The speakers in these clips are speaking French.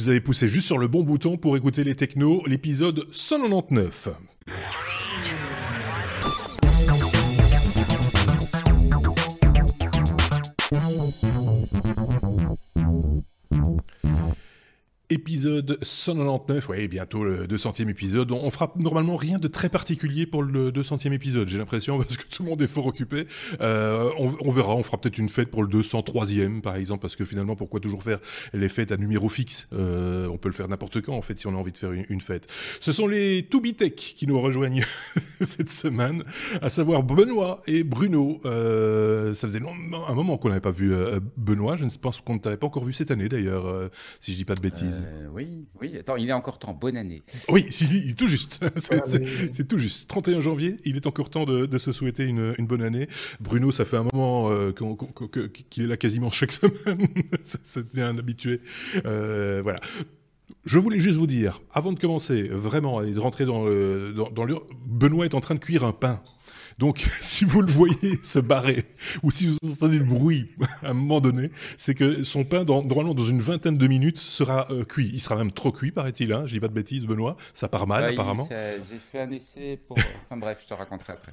Vous avez poussé juste sur le bon bouton pour écouter les technos, l'épisode 199. Épisode 199, oui, bientôt le 200e épisode. On fera normalement rien de très particulier pour le 200e épisode, j'ai l'impression, parce que tout le monde est fort occupé. Euh, on, verra, on fera peut-être une fête pour le 203e, par exemple, parce que finalement, pourquoi toujours faire les fêtes à numéro fixe? Euh, On peut le faire n'importe quand, en fait, si on a envie de faire une, fête. Ce sont les Tubitech qui nous rejoignent cette semaine, à savoir Benoît et Bruno. Euh, ça faisait un moment qu'on n'avait pas vu Benoît, je ne pense qu'on ne t'avait pas encore vu cette année, d'ailleurs, si je dis pas de bêtises. Euh, oui, oui. Attends, il est encore temps. Bonne année. Oui, si, tout juste. c'est tout juste. 31 janvier, il est encore temps de, se souhaiter une, bonne année. Bruno, ça fait un moment euh, qu'il est là quasiment chaque semaine. ça, devient un habitué. Euh, voilà. Je voulais juste vous dire, avant de commencer, vraiment, et de rentrer dans le, dans le... Benoît est en train de cuire un pain. Donc, si vous le voyez se barrer, ou si vous entendez le bruit à un moment donné, c'est que son pain, dans, normalement, dans une vingtaine de minutes, sera euh, cuit. Il sera même trop cuit, paraît-il. Hein je dis pas de bêtises, Benoît. Ça part mal, apparemment. J'ai fait un essai pour. Enfin bref, je te raconterai après.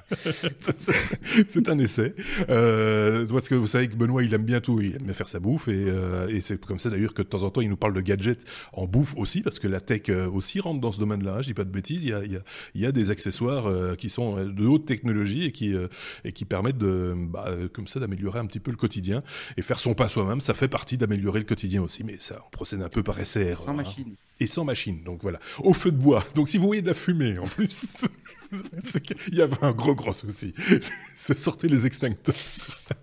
c'est un essai. Euh, parce que vous savez que Benoît, il aime bien tout. Il aime bien faire sa bouffe. Et, euh, et c'est comme ça, d'ailleurs, que de temps en temps, il nous parle de gadgets en bouffe aussi, parce que la tech aussi rentre dans ce domaine-là. Hein, je dis pas de bêtises. Il y a, il y a, il y a des accessoires qui sont de haute technologie et qui, euh, et qui permettent de, bah, euh, comme ça d'améliorer un petit peu le quotidien. Et faire son pas soi-même, ça fait partie d'améliorer le quotidien aussi. Mais ça, on procède un peu par SR. Sans hein. machine. Et sans machine, donc voilà. Au feu de bois. Donc si vous voyez de la fumée en plus, il y avait un gros gros souci. C'est sortez les extincteurs.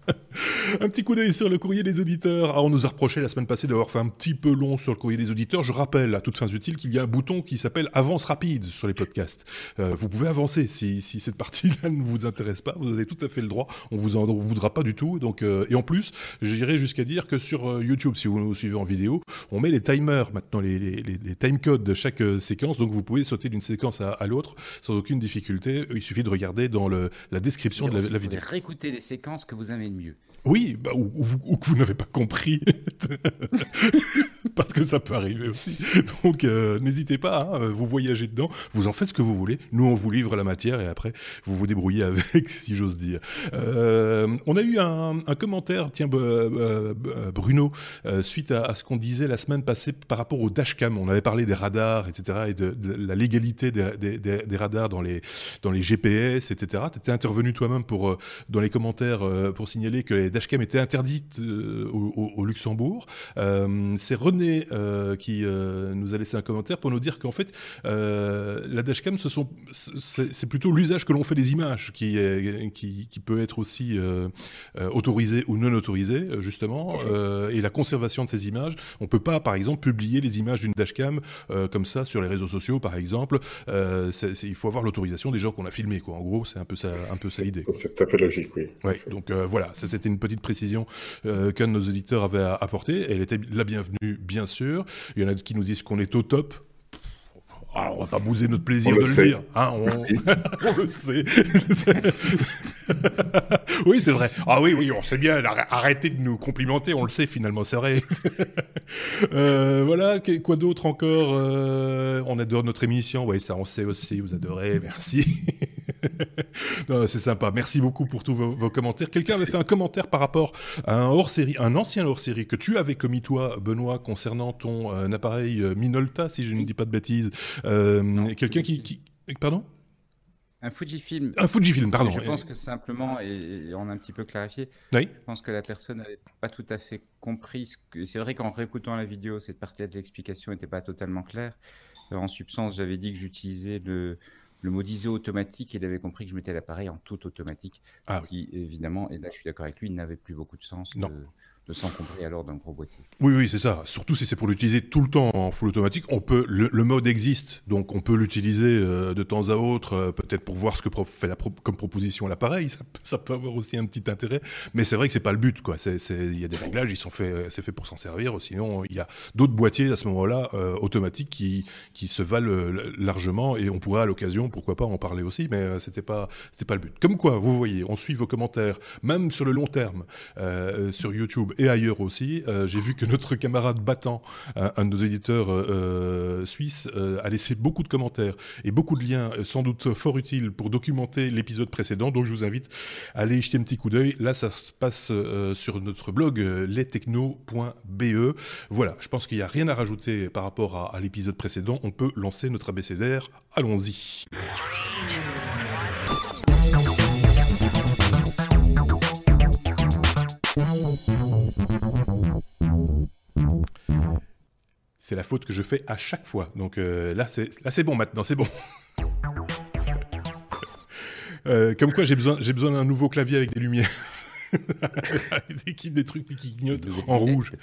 un petit coup d'œil sur le courrier des auditeurs. Ah, on nous a reproché la semaine passée d'avoir fait un petit peu long sur le courrier des auditeurs. Je rappelle à toutes fins utiles qu'il y a un bouton qui s'appelle avance rapide sur les podcasts. Euh, vous pouvez avancer si, si cette partie-là ne vous intéresse pas. Vous avez tout à fait le droit. On vous en voudra pas du tout. Donc euh, et en plus, j'irai jusqu'à dire que sur euh, YouTube, si vous nous suivez en vidéo, on met les timers maintenant les, les, les timecodes de chaque séquence. Donc vous pouvez sauter d'une séquence à, à l'autre sans aucune difficulté il suffit de regarder dans le, la description de la, la vidéo. réécouter les séquences que vous aimez le mieux. Oui, bah, ou, que vous n'avez pas compris. Parce que ça peut arriver aussi. Donc, euh, n'hésitez pas, hein, vous voyagez dedans, vous en faites ce que vous voulez. Nous, on vous livre la matière et après, vous vous débrouillez avec, si j'ose dire. Euh, on a eu un, commentaire, tiens, Bruno, euh, suite à, ce qu'on disait la semaine passée par rapport au dashcam. On avait parlé des radars, etc., et de, la légalité des, des, radars dans les, dans les GPS, etc. Tu étais intervenu toi-même pour, dans les commentaires pour signaler que les dashcam était interdite euh, au, Luxembourg. Euh, c'est René euh, qui nous a laissé un commentaire pour nous dire qu'en fait, la dashcam, ce sont, c'est plutôt l'usage que l'on fait des images qui, est, qui, qui, peut être aussi autorisé ou non autorisé, justement, et la conservation de ces images. On peut pas, par exemple, publier les images d'une dashcam comme ça sur les réseaux sociaux, par exemple. il faut avoir l'autorisation des gens qu'on a filmés, quoi. En gros, c'est un peu ça, un peu ça l'idée. C'est tout à fait logique, oui. Ouais, donc voilà, c'était une petite précision euh, qu'un de nos auditeurs avait apportée. Elle était la bienvenue, bien sûr. Il y en a qui nous disent qu'on est au top. Alors, on va pas bouser notre plaisir de le, dire. Hein, on... on... le sait. oui, c'est vrai. Ah oui, oui, on sait bien. Arrêtez de nous complimenter, on le sait finalement, c'est vrai. euh, voilà, quoi d'autre encore euh, On adore notre émission. Oui, ça, on sait aussi. Vous adorez. Merci. c'est sympa. Merci beaucoup pour tous vos, commentaires. Quelqu'un avait fait un commentaire par rapport à un hors-série, un ancien hors-série que tu avais commis toi, Benoît, concernant ton euh, appareil Minolta, si je ne dis pas de bêtises. Euh, quelqu'un qui, pardon? Un Fujifilm. Un Fujifilm, pardon. Je pense que simplement, et, on a un petit peu clarifié, oui. je pense que la personne n'avait pas tout à fait compris. Ce que... C'est vrai qu'en réécoutant la vidéo, cette partie de l'explication n'était pas totalement claire. En substance, j'avais dit que j'utilisais le, le mot disait automatique et il avait compris que je mettais l'appareil en tout automatique. Ah, ce qui, évidemment, et là je suis d'accord avec lui, il n'avait plus beaucoup de sens. Non de s'encombrer alors d'un gros boîtier. Oui, oui, c'est ça. Surtout si c'est pour l'utiliser tout le temps en full automatique. On peut, le, mode existe, donc on peut l'utiliser euh, de temps à autre, euh, peut-être pour voir ce que fait la comme proposition l'appareil. Ça, peut avoir aussi un petit intérêt, mais c'est vrai que c'est pas le but. Il y a des réglages, euh, c'est fait pour s'en servir. Sinon, il y a d'autres boîtiers à ce moment-là automatiques qui se valent largement et on pourrait à l'occasion, pourquoi pas, en parler aussi, mais c'était pas c'était pas le but. Comme quoi, vous voyez, on suit vos commentaires, même sur le long terme sur YouTube et ailleurs aussi. J'ai vu que notre camarade Battant, un, de nos éditeurs suisses, a laissé beaucoup de commentaires et beaucoup de liens, sans doute fort utiles pour documenter l'épisode précédent. Donc je vous invite à aller jeter un petit coup d'œil. Là, ça se passe sur notre blog lestechno.be. Voilà, je pense qu'il n'y a rien à rajouter par rapport à, à l'épisode précédent. On peut lancer notre abécédaire. Allons-y. C'est la faute que je fais à chaque fois. Donc euh, là, c'est là c'est bon maintenant, c'est bon. Euh, comme quoi, j'ai besoin, j'ai besoin d'un nouveau clavier avec des lumières. des trucs qui clignotent en rouge.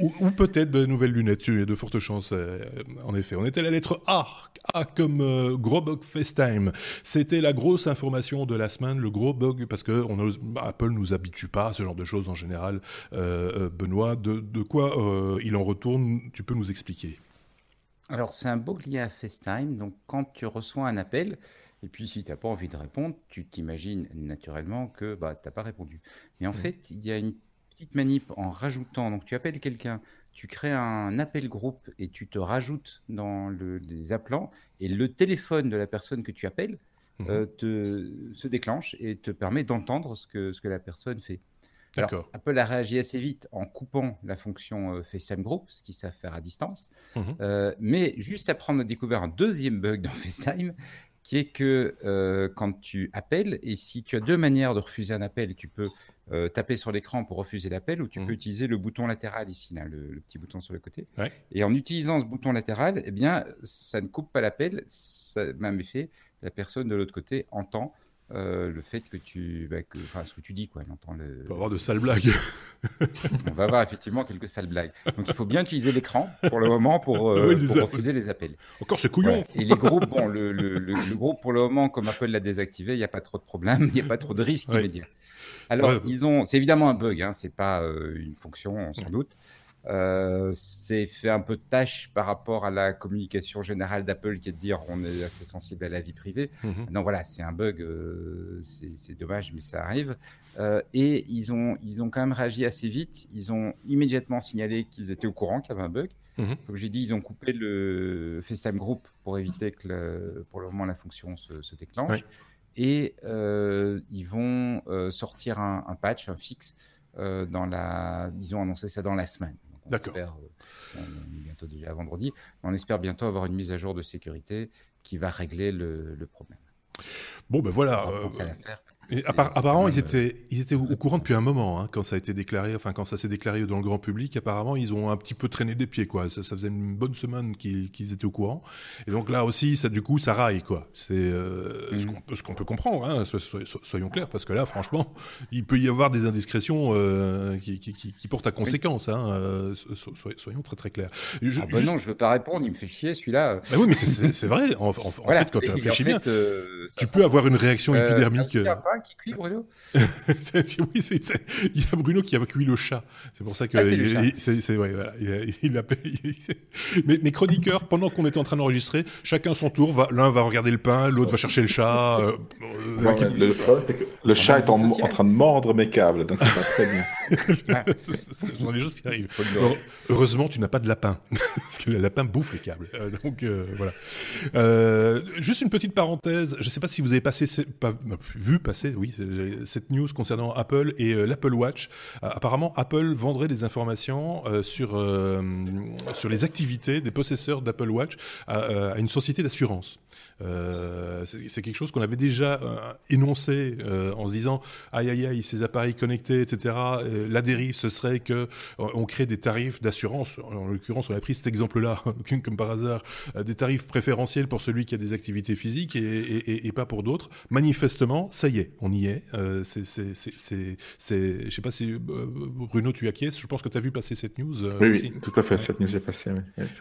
ou, peut-être de nouvelles lunettes. Il y a de fortes chances, euh, en effet. On était à la lettre A, A comme euh, gros bug FaceTime. C'était la grosse information de la semaine, le gros bug, parce que on Apple nous habitue pas à ce genre de choses en général. Euh, Benoît, de, de quoi il en retourne? Tu peux nous expliquer alors, c'est un bug lié à FaceTime. Donc, quand tu reçois un appel, et puis, si tu n'as pas envie de répondre, tu t'imagines naturellement que bah, tu n'as pas répondu. Et en mmh. fait, il y a une petite manip en rajoutant. Donc, tu appelles quelqu'un, tu crées un appel groupe et tu te rajoutes dans le, les appelants. Et le téléphone de la personne que tu appelles mmh. euh, te, se déclenche et te permet d'entendre ce que, ce que la personne fait. Alors, Apple a réagi assez vite en coupant la fonction euh, FaceTime Group, ce qu'ils savent faire à distance. Mmh. Euh, mais juste après, on a découvert un deuxième bug dans FaceTime, qui est que euh, quand tu appelles, et si tu as deux manières de refuser un appel, tu peux euh, taper sur l'écran pour refuser l'appel, ou tu mmh. peux utiliser le bouton latéral ici, là, le, petit bouton sur le côté. Et en utilisant ce bouton latéral, eh bien, ça ne coupe pas l'appel, ça même effet, la personne de l'autre côté entend euh, le fait que tu, bah, que, enfin, ce que tu dis, quoi. Elle entend le. On va avoir de sales blagues. on va avoir effectivement quelques sales blagues. Donc il faut bien utiliser l'écran pour le moment pour, euh, refuser les appels. Encore ce couillon. Et les groupes, bon, le, le, le, groupe pour le moment, comme Apple l'a désactivé, il n'y a pas trop de problème, il n'y a pas trop de risques immédiats. Alors ils ont, c'est évidemment un bug, hein, c'est pas euh, une fonction sans doute. Euh, c'est fait un peu de tâche par rapport à la communication générale d'Apple qui est de dire on est assez sensible à la vie privée. Mhm. Non, voilà, c'est un bug, euh, c'est dommage, mais ça arrive. Euh, et ils ont, ils ont quand même réagi assez vite. Ils ont immédiatement signalé qu'ils étaient au courant qu'il y avait un bug. Mhm. Comme j'ai dit, ils ont coupé le FaceTime Group pour éviter que pour le moment la fonction se, déclenche. Et ils vont sortir un, un, patch, un fixe. dans la, ils ont annoncé ça dans la semaine. D'accord. Euh, on est bientôt déjà vendredi. On espère bientôt avoir une mise à jour de sécurité qui va régler le, le problème. Bon, ben voilà. Euh, apparemment, ils étaient, ils étaient au, courant depuis un moment, hein, quand ça a été déclaré, enfin quand ça s'est déclaré dans le grand public. Apparemment, ils ont un petit peu traîné des pieds, quoi. Ça, faisait une bonne semaine qu'ils étaient au courant. Et donc là aussi, ça, du coup, ça raille, quoi. C'est euh, mhm. ce qu'on peut comprendre, hein, soyons clairs, parce que là, franchement, il peut y avoir des indiscrétions euh, qui, qui, qui, portent à conséquence. Hein, euh, soyons très très clairs. Je, ah bah non, je veux pas répondre. Il me fait chier, celui-là. Bah oui, mais c'est vrai. En, fait, quand tu réfléchis bien, tu peux avoir une réaction épidermique qui cuit, Bruno Oui, il y a Bruno qui a cuit le chat. C'est pour ça que. Ah, c'est ouais, voilà, il, a, mais, mes chroniqueurs, pendant qu'on était en train d'enregistrer, chacun son tour, l'un va regarder le pain, l'autre va chercher le chat. Euh, le, le, chat est en, train de mordre mes câbles, donc c'est pas très bien. Ce sont des choses qui arrivent. Heureusement, tu n'as pas de lapin, parce que le lapin bouffe les câbles. Euh, donc euh, voilà. juste une petite parenthèse. Je ne sais pas si vous avez passé, pas, vu passer oui, cette news concernant Apple et euh, l'Apple Watch. Euh, apparemment, Apple vendrait des informations euh, sur, sur les activités des possesseurs d'Apple Watch à, une société d'assurance. c'est quelque chose qu'on avait déjà énoncé en se disant aïe aïe aïe ces appareils connectés etc. la dérive ce serait que on crée des tarifs d'assurance. En l'occurrence on a pris cet exemple-là comme par hasard des tarifs préférentiels pour celui qui a des activités physiques et pas pour d'autres. Manifestement ça y est on y est. Euh, c'est, je sais pas si euh, Bruno, tu acquiesces. Je pense que tu as vu passer cette news. Euh, oui, tout à fait. Cette news est passée.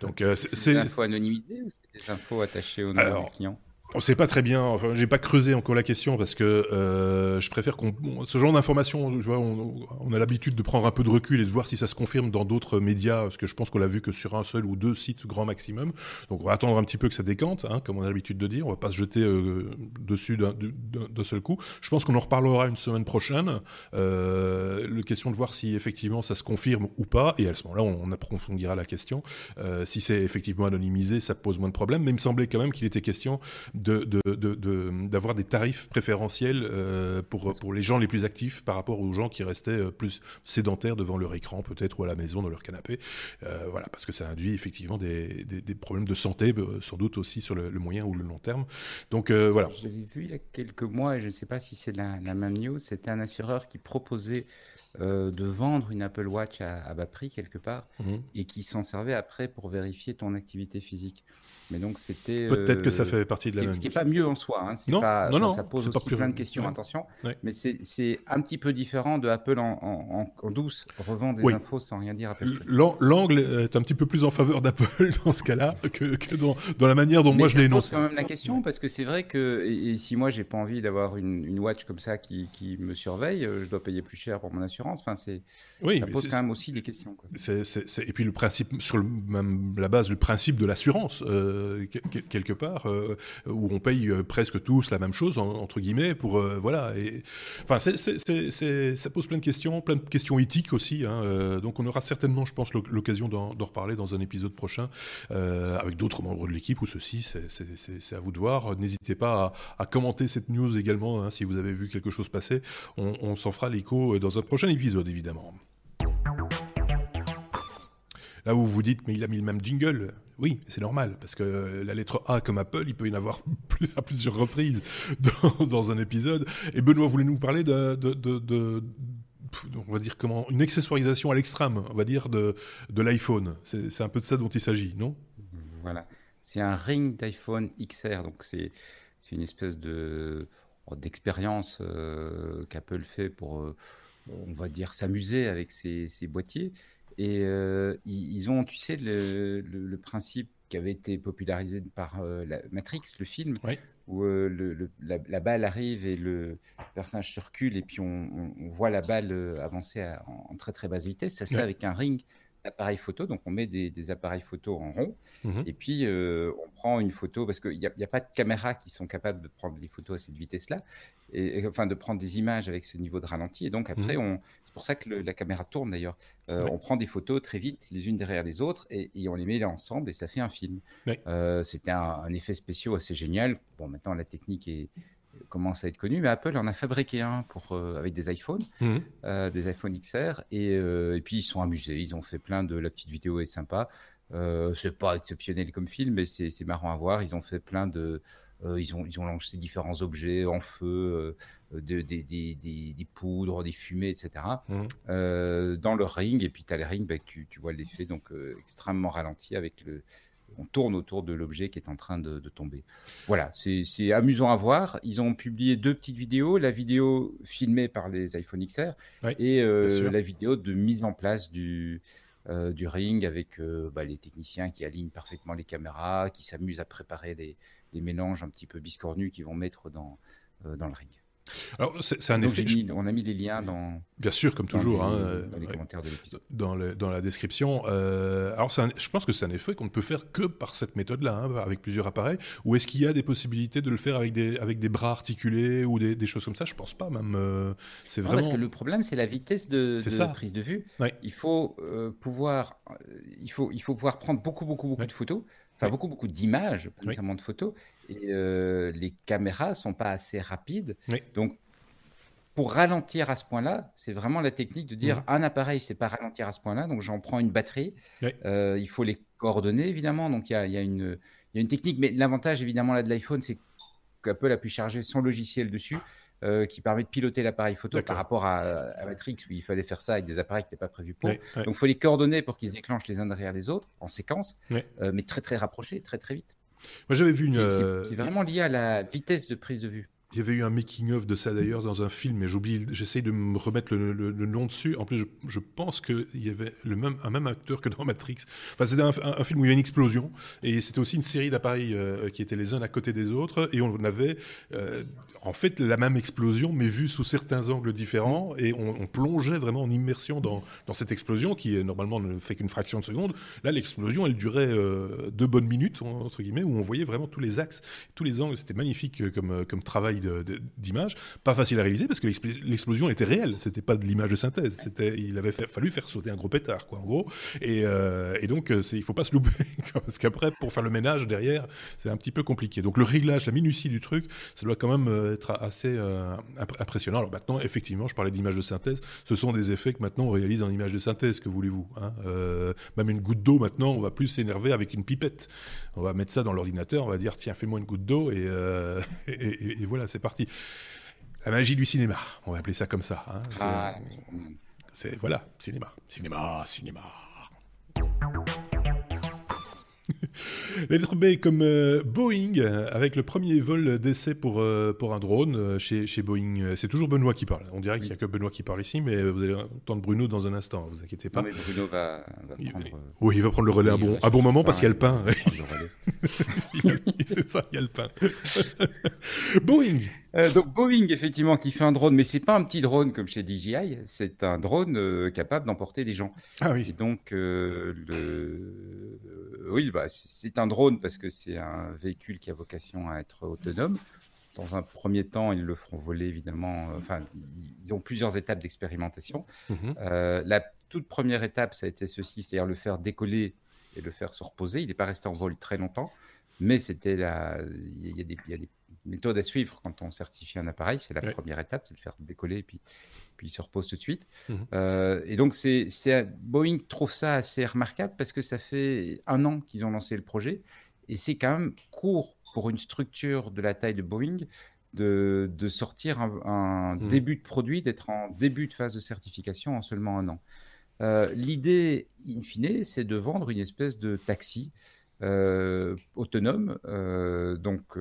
Donc, c'est, des infos anonymisées ou c'est des infos attachées au nom du client On sait pas très bien. Enfin, j'ai pas creusé encore la question parce que euh, je préfère qu'on ce genre d'informations. On, on, a l'habitude de prendre un peu de recul et de voir si ça se confirme dans d'autres médias, parce que je pense qu'on l'a vu que sur un seul ou deux sites grand maximum. Donc on va attendre un petit peu que ça décante, hein, comme on a l'habitude de dire. On va pas se jeter euh, dessus d'un seul coup. Je pense qu'on en reparlera une semaine prochaine. Euh, le question de voir si effectivement ça se confirme ou pas, et à ce moment-là, on, approfondira la question. Si c'est effectivement anonymisé, ça pose moins de problèmes. Mais il me semblait quand même qu'il était question d'avoir de, des tarifs préférentiels euh, pour, pour les gens les plus actifs par rapport aux gens qui restaient euh, plus sédentaires devant leur écran, peut-être, ou à la maison, dans leur canapé. Euh, voilà, parce que ça induit effectivement des, des, problèmes de santé, sans doute aussi sur le, moyen ou le long terme. Donc voilà. J'avais vu il y a quelques mois, et je ne sais pas si c'est la, la, même news, c'était un assureur qui proposait de vendre une Apple Watch à, bas prix quelque part mmh et qui s'en servait après pour vérifier ton activité physique. Mais donc c'était. Peut-être que ça euh, fait partie de la même. Ce qui n'est pas mieux en soi. Hein. Non, pas, non, non, Ça pose aussi plein de questions, attention. Mais c'est un petit peu différent de Apple en, en, douce, revend des infos sans rien dire à personne. L'angle est un petit peu plus en faveur d'Apple dans ce cas-là que, que dans, dans, la manière dont moi je. Ça pose quand même la question parce que c'est vrai que et, si moi j'ai pas envie d'avoir une, une, watch comme ça qui, qui, me surveille, euh, je dois payer plus cher pour mon assurance. Enfin, c'est. Oui, ça pose quand même aussi des questions. Quoi. et puis le principe, sur le, même la base, le principe de l'assurance. Euh, quelque part euh, où on paye euh, presque tous la même chose entre guillemets pour voilà enfin ça pose plein de questions plein de questions éthiques aussi hein, donc on aura certainement je pense l'occasion d'en reparler dans un épisode prochain avec d'autres membres de l'équipe ou ceci c'est à vous de voir. N'hésitez pas à, commenter cette news également hein, si vous avez vu quelque chose passer. On, on s'en fera l'écho dans un prochain épisode évidemment. Là où vous vous dites, mais il a mis le même jingle. Oui, c'est normal, parce que la lettre A comme Apple, il peut y en avoir à plusieurs reprises dans, un épisode. Et Benoît voulait nous parler de, on va dire comment, une accessoirisation à l'extrême, on va dire, de, de l'iPhone. C'est un peu de ça dont il s'agit, non? Voilà. C'est un ring d'iPhone XR, donc c'est une espèce de d'expérience euh, qu'Apple fait pour, euh, on va dire, s'amuser avec ses boîtiers. Et euh, ils, ont, tu sais, le, principe qui avait été popularisé par euh, la Matrix, le film, où euh, le, la, balle arrive et le personnage se recule et puis on, voit la balle avancer en, très très basse vitesse. Ça se fait avec un ring appareil photo. Donc, on met des, appareils photo en rond. Mmh et puis, euh, on prend une photo parce qu'il n'y a, a, pas de caméras qui sont capables de prendre des photos à cette vitesse-là. Et, enfin, de prendre des images avec ce niveau de ralenti. Et donc, après, mmh on, c'est pour ça que la caméra tourne d'ailleurs. Euh, on prend des photos très vite, les unes derrière les autres, et, on les met là ensemble et ça fait un film. Euh, c'était un, un, effet spécial assez génial. Bon, maintenant, la technique est commence à être connu, mais Apple en a fabriqué un pour, euh, avec des iPhones, mhm. euh, des iPhone XR, et, euh, et, puis ils sont amusés, ils ont fait plein de... La petite vidéo est sympa, c'est pas exceptionnel comme film, mais c'est marrant à voir, ils ont fait plein de... ils, ont, ils ont lancé différents objets en feu, des, des, des, poudres, des fumées, etc. Mhm. dans le ring, et puis tu as les rings, bah, tu, tu, vois l'effet donc extrêmement ralenti avec le, on tourne autour de l'objet qui est en train de, tomber. Voilà, c'est amusant à voir. Ils ont publié deux petites vidéos, la vidéo filmée par les iPhone XR et euh, la vidéo de mise en place du, euh, du ring avec euh, bah, les techniciens qui alignent parfaitement les caméras, qui s'amusent à préparer les, les, mélanges un petit peu biscornus qu'ils vont mettre dans, dans le ring. Alors, c'est un effet. on a mis les liens dans. Bien sûr, comme toujours. Dans les, hein, dans les commentaires de l'épisode. Dans, dans, la description. Euh, alors, je pense que c'est un effet qu'on ne peut faire que par cette méthode-là, hein, avec plusieurs appareils. Ou est-ce qu'il y a des possibilités de le faire avec des, avec des bras articulés ou des, des choses comme ça? Je pense pas, même. Euh, c'est vraiment. parce que le problème, c'est la vitesse de, de prise de vue. Il faut euh, pouvoir, il faut, il faut pouvoir prendre beaucoup, beaucoup, beaucoup de photos enfin beaucoup beaucoup d'images, pas nécessairement de photos, et euh, les caméras sont pas assez rapides. Donc pour ralentir à ce point-là, c'est vraiment la technique de dire mmh. un appareil, c'est pas ralentir à ce point-là, donc j'en prends une batterie. Euh, il faut les coordonner évidemment, donc il y a, y, a une, y a une technique, mais l'avantage évidemment là de l'iPhone, c'est qu'Apple a pu charger son logiciel dessus. Euh, qui permet de piloter l'appareil photo par rapport à, Matrix où il fallait faire ça avec des appareils qui n'étaient pas prévus pour. Donc il faut les coordonner pour qu'ils se déclenchent les uns derrière les autres en séquence, mais très très rapprochés, très très vite. Moi j'avais vu une. C'est euh, vraiment lié à la vitesse de prise de vue. il y avait eu un making-of de ça d'ailleurs dans un film, mais j'oublie, j'essaye de me remettre le, nom dessus. En plus, je, je pense qu'il y avait le même, un même acteur que dans Matrix. Enfin, c'était un, film où il y avait une explosion, et c'était aussi une série d'appareils euh, qui étaient les uns à côté des autres, et on avait euh, en fait la même explosion, mais vue sous certains angles différents, et on, plongeait vraiment en immersion dans, cette explosion qui normalement ne fait qu'une fraction de seconde. Là, l'explosion, elle durait euh, deux bonnes minutes, entre guillemets, où on voyait vraiment tous les axes, tous les angles. C'était magnifique comme, comme travail d'image. Pas facile à réaliser parce que l'explosion était réelle, c'était pas de l'image de synthèse. Il avait fallu faire sauter un gros pétard, quoi, en gros. Et, euh, et donc, euh, il faut pas se louper parce qu'après, pour faire le ménage derrière, c'est un petit peu compliqué. Donc, le réglage, la minutie du truc, ça doit quand même euh, être assez impressionnant. Alors maintenant, effectivement, je parlais d'image de synthèse. Ce sont des effets que maintenant on réalise en image de synthèse. Que voulez-vous hein Même une goutte d'eau, maintenant, on va plus s'énerver avec une pipette. On va mettre ça dans l'ordinateur, on va dire tiens, fais-moi une goutte d'eau et, et, et voilà, c'est parti. La magie du cinéma, on va appeler ça comme ça. Hein. Ah, c'est voilà, cinéma, cinéma, cinéma. Lettre B comme euh, Boeing, avec le premier vol d'essai pour, euh, pour un drone euh, chez, chez Boeing. C'est toujours Benoît qui parle. On dirait qu'il n'y a que Benoît qui parle ici, mais vous allez entendre Bruno dans un instant, vous inquiétez pas. mais Bruno va, prendre... Oui, il va prendre le relais à bon, à bon moment parce qu'il y a le pain. C'est ça, il y a le pain. Boeing donc Boeing, effectivement, qui fait un drone, mais c'est pas un petit drone comme chez DJI, c'est un drone capable d'emporter des gens. Ah oui. Et donc, le... oui, bah, c'est un drone parce que c'est un véhicule qui a vocation à être autonome. Dans un premier temps, ils le feront voler évidemment. Euh, enfin, ils ont plusieurs étapes d'expérimentation. Mhm. Euh, la toute première étape, ça a été ceci, c'est-à-dire le faire décoller et le faire se reposer. Il n'est pas resté en vol très longtemps, mais c'était la. Il y, a des, il y a des méthodes à suivre quand on certifie un appareil. C'est la première étape, c'est de le faire décoller et puis puis il se repose tout de suite. Mhm. Euh, et donc, c'est, Boeing trouve ça assez remarquable parce que ça fait un an qu'ils ont lancé le projet et c'est quand même court pour une structure de la taille de Boeing de, de sortir un, mhm. début de produit, d'être en début de phase de certification en seulement un an. Euh, l'idée, in fine, c'est de vendre une espèce de taxi euh, autonome. donc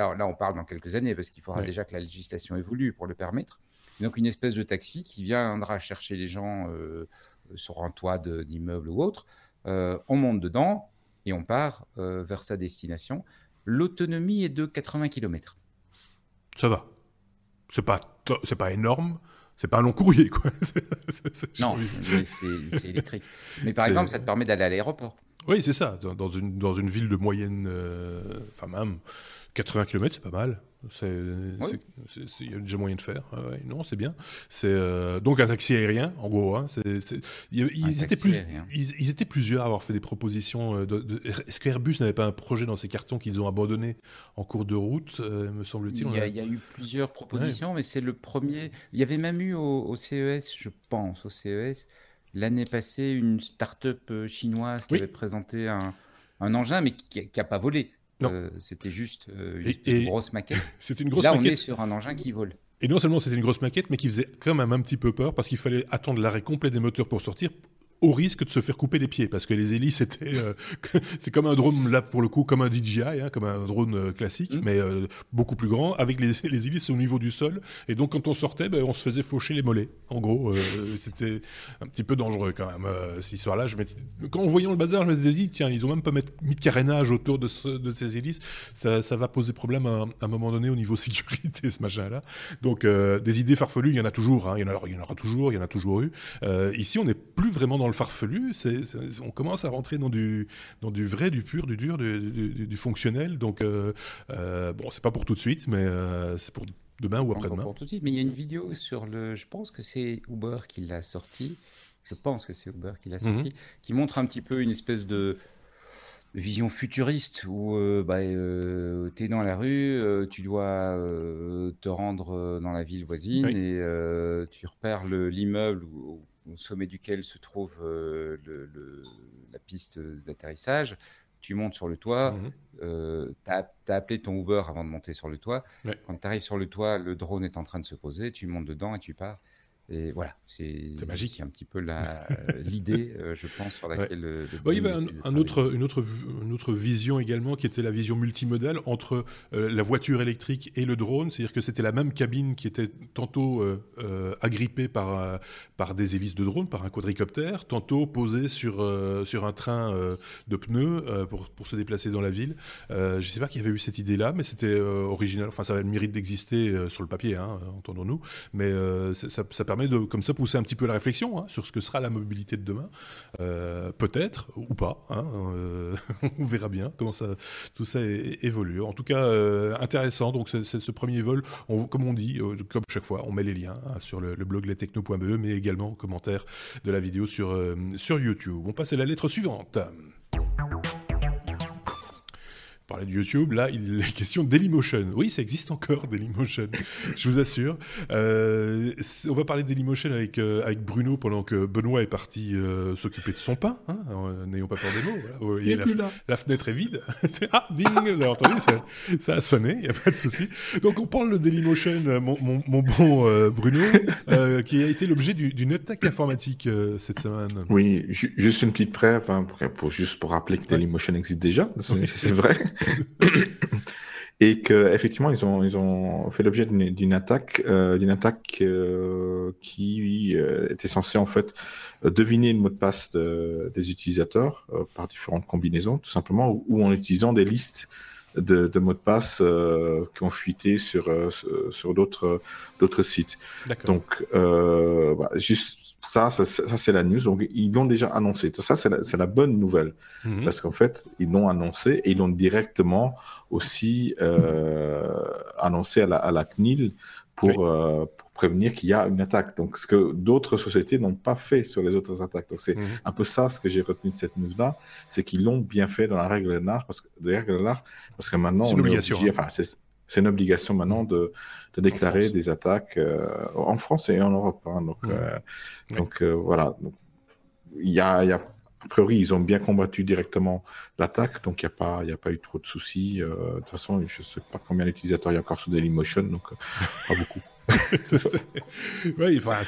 là, là, on parle dans quelques années parce qu'il faudra déjà que la législation évolue pour le permettre donc une espèce de taxi qui viendra chercher les gens euh, sur un toit d'immeuble ou autre. Euh, on monte dedans et on part euh, vers sa destination. L'autonomie est de 80 km. Ça va. C'est pas, c'est pas énorme. C'est pas un long courrier, quoi. non, c'est électrique. Mais par exemple, ça te permet d'aller à l'aéroport. Oui, c'est ça. Dans, une, dans une ville de moyenne, enfin même, 80 km, c'est pas mal. Il y a déjà moyen de faire. non, c'est bien. C'est euh, donc un taxi aérien, en gros. Hein, ils, étaient plus, ils, étaient plusieurs à avoir fait des propositions. Euh, de, Est-ce que Airbus n'avait pas un projet dans ces cartons qu'ils ont abandonné en cours de route, euh, me semble-t-il? Il, y a eu plusieurs propositions, mais c'est le premier. Il y avait même eu au, CES, je pense, au CES, l'année passée, une start-up chinoise qui avait présenté un, un engin, mais qui n'a pas volé. Euh, c'était juste euh, une, grosse maquette. C'était une grosse Là, on est sur un engin qui vole. Et non seulement c'était une grosse maquette, mais qui faisait quand même un petit peu peur parce qu'il fallait attendre l'arrêt complet des moteurs pour sortir au risque de se faire couper les pieds parce que les hélices étaient euh, c'est comme un drone là pour le coup comme un DJI hein, comme un drone euh, classique mm. mais euh, beaucoup plus grand avec les, les, hélices au niveau du sol. Et donc quand on sortait ben, on se faisait faucher les mollets. En gros c'était un petit peu dangereux quand même cette histoire là je quand on voyait le bazar je me suis dit tiens ils ont même pas mis de carénage autour de, de ces hélices. Ça, ça, va poser problème à, un moment donné au niveau sécurité ce machin là donc des idées farfelues il y en a toujours hein, il, y en il y en aura toujours il y en a toujours eu. Ici on n'est plus vraiment dans le farfelu. on commence à rentrer dans du, dans du vrai, du pur, du dur, du, fonctionnel. Donc, euh, euh, bon, c'est pas pour tout de suite, mais euh, c'est pour demain ou après-demain. Pour tout de suite, mais il y a une vidéo sur le. Je pense que c'est Uber qui l'a sorti. Je pense que c'est Uber qui l'a sorti, mhm. qui montre un petit peu une espèce de vision futuriste où bah, tu es dans la rue, tu dois te rendre dans la ville voisine et tu repères l'immeuble au sommet duquel se trouve euh, la piste d'atterrissage. Tu montes sur le toit, mmh euh, tu as, appelé ton Uber avant de monter sur le toit. Quand tu arrives sur le toit, le drone est en train de se poser, tu montes dedans et tu pars. Et voilà, c'est magique. un petit peu l'idée, euh, je pense, sur laquelle. il y avait un, autre, une autre une autre vision également qui était la vision multimodale entre la voiture électrique et le drone, c'est-à-dire que c'était la même cabine qui était tantôt agrippée par, par des hélices de drone, par un quadricoptère, tantôt posée sur, sur un train de pneus pour, pour, se déplacer dans la ville. je ne sais pas qui avait eu cette idée-là, mais c'était original. Enfin, ça avait le mérite d'exister sur le papier, hein, entendons-nous. Mais ça, ça, permet de, comme ça, pousser un petit peu la réflexion hein, sur ce que sera la mobilité de demain. Euh, peut-être ou pas. Hein, euh, on verra bien comment ça, tout ça évolue. En tout cas, euh, intéressant. Donc, c'est ce premier vol. comme on dit, comme chaque fois, on met les liens hein, sur le, blog lestechno.be, mais également en commentaire de la vidéo sur, sur YouTube. On passe à la lettre suivante parlait de YouTube, là, il est question Dailymotion. Oui, ça existe encore, Dailymotion, je vous assure. Euh, on va parler de Dailymotion avec, euh, avec Bruno pendant que Benoît est parti euh, s'occuper de son pain. Hein, N'ayons pas peur des mots. Voilà. la, la, fenêtre est vide. ah, ding Vous avez entendu, ça, ça a sonné, il n'y a pas de souci. Donc, on parle de Dailymotion, mon, mon, mon bon Bruno, qui a été l'objet d'une attaque informatique cette semaine. Oui, juste une petite preuve, hein, pour, juste pour rappeler que Dailymotion existe déjà, c'est vrai. et qu'effectivement, ils ont, ils ont fait l'objet d'une attaque, euh, d'une attaque euh, qui euh, était censée en fait deviner le mot de passe des utilisateurs par différentes combinaisons, tout simplement, ou, en utilisant des listes de, mots de passe qui ont fuité sur, sur d'autres d'autres sites. Donc, bah, juste ça, ça, c'est la news. Donc, ils l'ont déjà annoncé. Ça, c'est la, la, bonne nouvelle. Mhm. Parce qu'en fait, ils l'ont annoncé et ils l'ont directement aussi euh, annoncé à la, à la CNIL pour, euh, pour prévenir qu'il y a une attaque. Donc, ce que d'autres sociétés n'ont pas fait sur les autres attaques. Donc, c'est mhm. un peu ça ce que j'ai retenu de cette news-là. C'est qu'ils l'ont bien fait dans la règle de l'art. Parce que, de parce que maintenant, c'est une obligation. Hein. enfin, c'est une obligation maintenant de, de déclarer des attaques euh, en France et en Europe. Hein, donc, mmh. euh, donc euh, voilà. Il y a, y a a priori, ils ont bien combattu directement l'attaque, donc il n'y a, pas, a pas eu trop de soucis. de toute façon, je ne sais pas combien d'utilisateurs il y a encore sur Dailymotion, donc pas beaucoup. oui, enfin,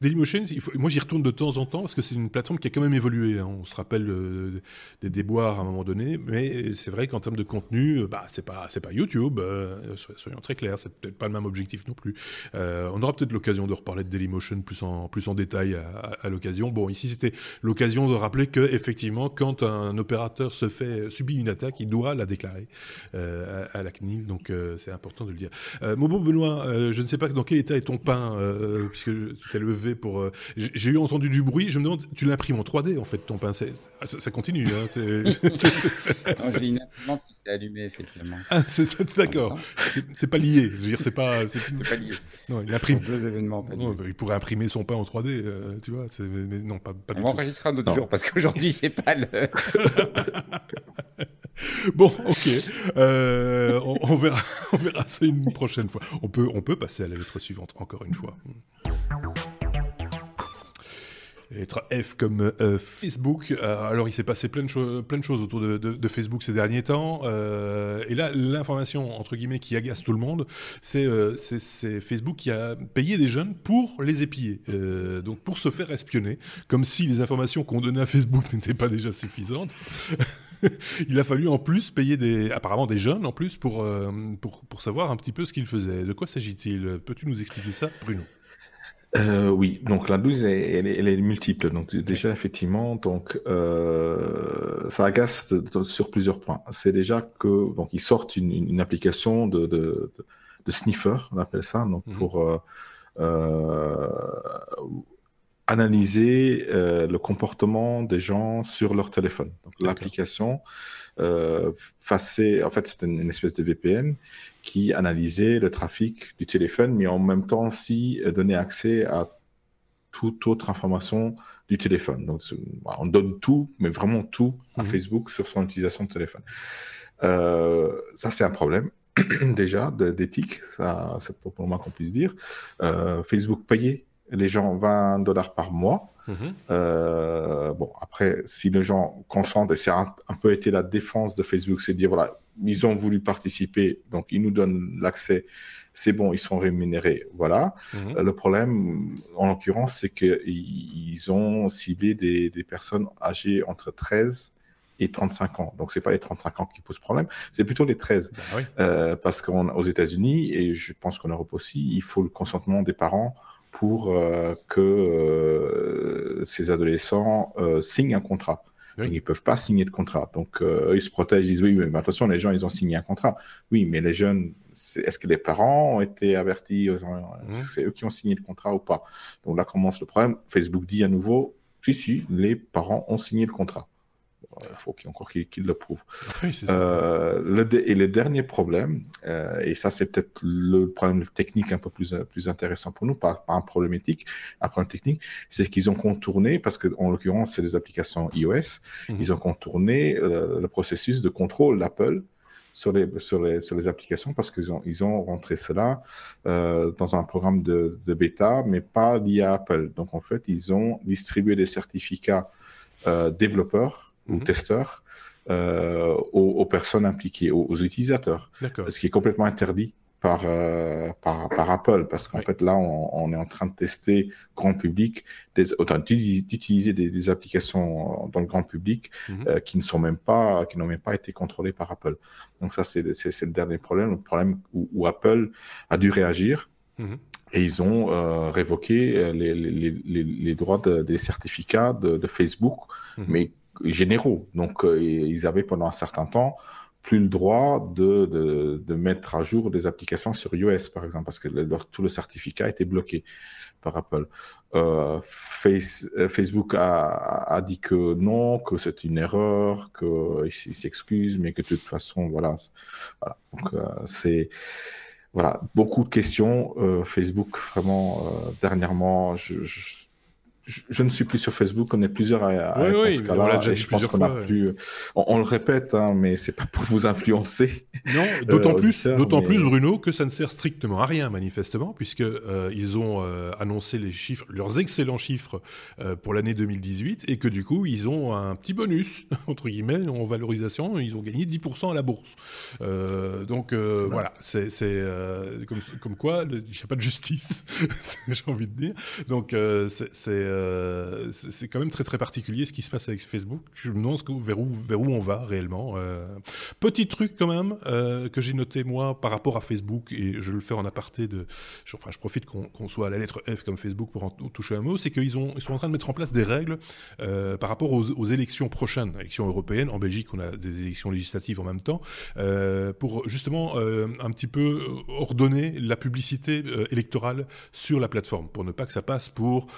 Dailymotion, moi j'y retourne de temps en temps parce que c'est une plateforme qui a quand même évolué. Hein. On se rappelle euh, des déboires à un moment donné, mais c'est vrai qu'en termes de contenu, euh, bah, c'est pas, YouTube, euh, soyons très clairs, c'est peut-être pas le même objectif non plus. on aura peut-être l'occasion de reparler de Dailymotion plus en, détail à, l'occasion. Bon, ici c'était l'occasion de rappeler que effectivement, quand un opérateur subit une attaque, il doit la déclarer à, la CNIL, donc c'est important de le dire. bon Benoît, je ne sais pas dans quel état est ton pain, euh, puisque tu t'es levé pour. Euh, j'ai eu entendu du bruit. Je me demande, tu l'imprimes en 3D en fait ton pain. Ah, ça, continue. Hein, J'ai une imprimante qui s'est allumée effectivement. Ah, c'est d'accord. C'est pas lié. Je veux dire, c'est pas. C'est pas lié. Non, il imprime. Deux événements. Pas non, bah, il pourrait imprimer son pain en 3D, euh, tu vois. Mais, non, pas, pas On va enregistrer un autre jour parce qu'aujourd'hui c'est pas le. bon, ok. on, on, verra, on verra ça une prochaine fois. On peut, on peut passer à la lettre suivante, encore une fois. Lettre F comme euh, Facebook. Euh, alors, il s'est passé plein de, choses autour de, Facebook ces derniers temps. Euh, et là, l'information, entre guillemets, qui agace tout le monde, c'est Facebook qui a payé des jeunes pour les épier. donc, pour se faire espionner. Comme si les informations qu'on donnait à Facebook n'étaient pas déjà suffisantes. il a fallu en plus payer des, apparemment des jeunes en plus pour, euh, pour, pour, savoir un petit peu ce qu'ils faisaient. De quoi s'agit-il? Peux-tu nous expliquer ça, Bruno? Euh, oui, donc la douze, elle, est multiple. Donc déjà, effectivement, donc euh, ça agace sur plusieurs points. C'est déjà que donc ils sortent une, une application de, de, de, sniffer, on appelle ça, donc mhm. pour euh, analyser euh, le comportement des gens sur leur téléphone. L'application euh, en fait, c'est une, espèce de VPN qui analysait le trafic du téléphone, mais en même temps aussi euh, donnait accès à toute autre information du téléphone. Donc, on donne tout, mais vraiment tout à mhm. Facebook sur son utilisation de téléphone. Euh, ça, c'est un problème déjà d'éthique, ça, c'est pour moi qu'on puisse dire. Euh, Facebook payait les gens 20 dollars par mois. Mhm. Euh, bon, après, si les gens consentent, et c'est un, peu été la défense de Facebook, c'est de dire, voilà, ils ont voulu participer, donc ils nous donnent l'accès, c'est bon, ils sont rémunérés, voilà. Mhm. Euh, le problème, en l'occurrence, c'est qu'ils ont ciblé des, des, personnes âgées entre 13 et 35 ans. Donc c'est pas les 35 ans qui posent problème, c'est plutôt les 13. Bah euh, parce qu'aux États-Unis et je pense qu'en Europe aussi, il faut le consentement des parents pour euh, que euh, ces adolescents euh, signent un contrat. Ils ne peuvent pas signer de contrat. Donc, ils se protègent, ils disent oui, mais attention, les gens, ils ont signé un contrat. Oui, mais les jeunes, est-ce que les parents ont été avertis mmh. C'est eux qui ont signé le contrat ou pas? Donc là commence le problème. Facebook dit à nouveau, si, si, les parents ont signé le contrat. Il faut qu'il encore qu'il le prouve. euh, le et le dernier problème, euh, et ça c'est peut-être le problème technique un peu plus, plus intéressant pour nous, pas, pas un problème éthique, un problème technique, c'est qu'ils ont contourné, parce que en l'occurrence c'est des applications iOS, mhm. ils ont contourné euh, le processus de contrôle d'Apple sur les, sur, les, sur les applications parce qu'ils ont, ils ont rentré cela euh, dans un programme de, de, bêta, mais pas lié à Apple. Donc en fait, ils ont distribué des certificats euh, développeurs ou mhm. testeurs euh, aux, personnes impliquées, aux, utilisateurs. Ce qui est complètement interdit par, euh, par, par, Apple, parce qu'en fait là, on, est en train de tester grand public, d'utiliser des, des, applications dans le grand public mhm. euh, qui ne sont même pas, qui n'ont même pas été contrôlées par Apple. Donc ça, c'est le dernier problème, le problème où, Apple a dû réagir. Mhm. Et ils ont euh, révoqué les, les, les, les, droits de, des certificats de, de Facebook, mhm. mais généraux. Donc, euh, ils avaient pendant un certain temps plus le droit de, de, de, mettre à jour des applications sur iOS, par exemple, parce que tout le certificat était bloqué par Apple. Euh, euh, Facebook a, dit que non, que c'est une erreur, qu'il s'excuse, mais que de toute façon, voilà. Donc, c'est voilà, beaucoup de questions. Facebook, vraiment, dernièrement, je je, ne suis plus sur Facebook, on est plusieurs à, à oui, oui, ce cas-là, je pense qu'on a plus. On, le répète, hein, mais c'est pas pour vous influencer. Non, d'autant euh, plus, d'autant plus, Bruno, que ça ne sert strictement à rien, manifestement, puisque euh, ils ont euh, annoncé les chiffres, leurs excellents chiffres pour l'année 2018, et que du coup, ils ont un petit bonus entre guillemets en valorisation. Ils ont gagné 10% à la bourse. donc voilà, c'est comme, comme, quoi, il n'y a pas de justice, j'ai envie de dire. Donc c'est euh, c'est quand même très très particulier ce qui se passe avec Facebook. Je me demande vers où, on va réellement. Euh, petit truc quand même euh, que j'ai noté moi par rapport à Facebook, et je le fais en aparté de... Enfin, je profite qu'on soit à la lettre F comme Facebook pour en toucher un mot, c'est qu'ils ils sont en train de mettre en place des règles par rapport aux, élections prochaines, élections européennes. En Belgique, on a des élections législatives en même temps, pour justement un petit peu ordonner la publicité électorale sur la plateforme, pour ne pas que ça passe pour...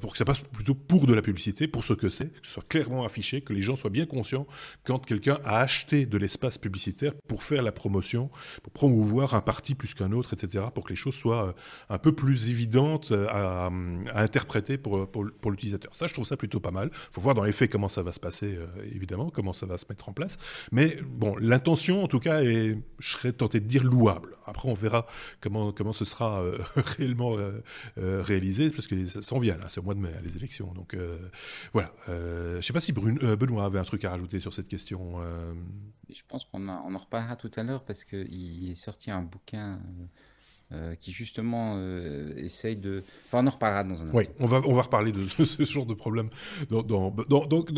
pour que ça passe plutôt pour de la publicité, pour ce que c'est, que ce soit clairement affiché, que les gens soient bien conscients quand quelqu'un a acheté de l'espace publicitaire pour faire la promotion, pour promouvoir un parti plus qu'un autre, etc., pour que les choses soient euh, un peu plus évidentes euh, à, interpréter pour, pour, l'utilisateur. Ça, je trouve ça plutôt pas mal. Il faut voir dans les faits comment ça va se passer, évidemment, comment ça va se mettre en place. Mais bon, l'intention, en tout cas, est, je serais tenté de dire louable. Après, on verra comment, comment ce sera réellement réalisé, parce que ça s'en vient c'est au mois de mai, les élections. Donc euh, voilà. Euh, je ne sais pas si euh, Benoît avait un truc à rajouter sur cette question. Je pense qu'on en reparlera tout à l'heure parce qu'il est sorti un bouquin. qui justement essaye de. Enfin, on en reparlera dans un instant. Oui, on va, on va reparler de, ce genre de problème. donc,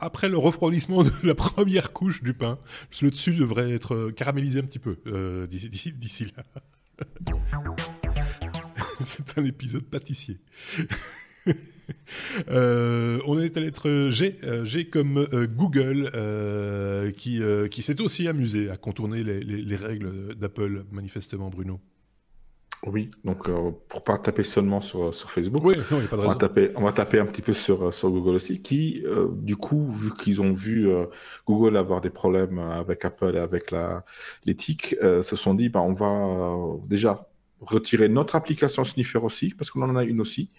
après le refroidissement de la première couche du pain, le dessus devrait être caramélisé un petit peu d'ici là. C'est un épisode pâtissier. Euh, on est à l'être G, euh, G comme euh, Google, qui, qui s'est aussi amusé à contourner les, règles d'Apple, manifestement, Bruno. Oui, donc pour pas taper seulement sur, sur Facebook, oui, non, va taper, on va taper un petit peu sur, sur Google aussi, qui, du coup, vu qu'ils ont vu Google avoir des problèmes avec Apple et avec l'éthique, se sont dit, bah, on va déjà retirer notre application Sniffer aussi, parce qu'on en a une aussi.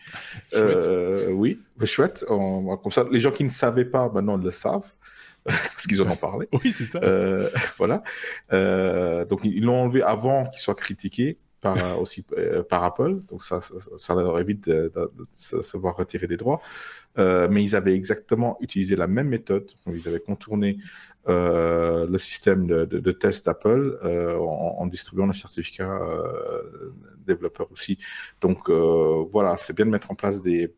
Euh, oui, chouette. comme ça, les gens qui ne savaient pas, maintenant le savent, parce qu'ils en ont parlé. Oui, c'est ça. Euh, voilà. Euh, donc, ils l'ont enlevé avant qu'il soit critiqué par, aussi, par Apple. Donc, ça, ça, leur évite de, se voir retirer des droits. mais ils avaient exactement utilisé la même méthode. ils avaient contourné euh, le système de, test d'Apple euh, en, distribuant le certificat euh, développeur aussi. Donc euh, voilà, c'est bien de mettre en place des,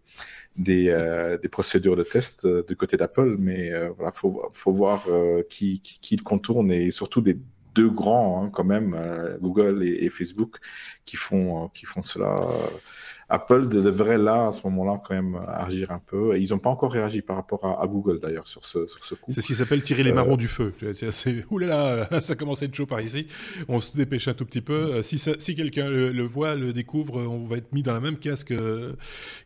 des, procédures de test du côté d'Apple, mais voilà, faut, faut voir qui, qui, qui, le contourne et surtout des deux grands hein, quand même, Google et, et, Facebook, qui font, qui font cela Apple devrait là, à ce moment-là, quand même agir un peu. Et ils n'ont pas encore réagi par rapport à, Google, d'ailleurs, sur ce, sur ce coup. C'est ce qui s'appelle tirer les marrons euh, du feu. Ouh là là, ça commence à être chaud par ici. On se dépêche un tout petit peu. Euh, si, si quelqu'un le, voit, le découvre, on va être mis dans la même casque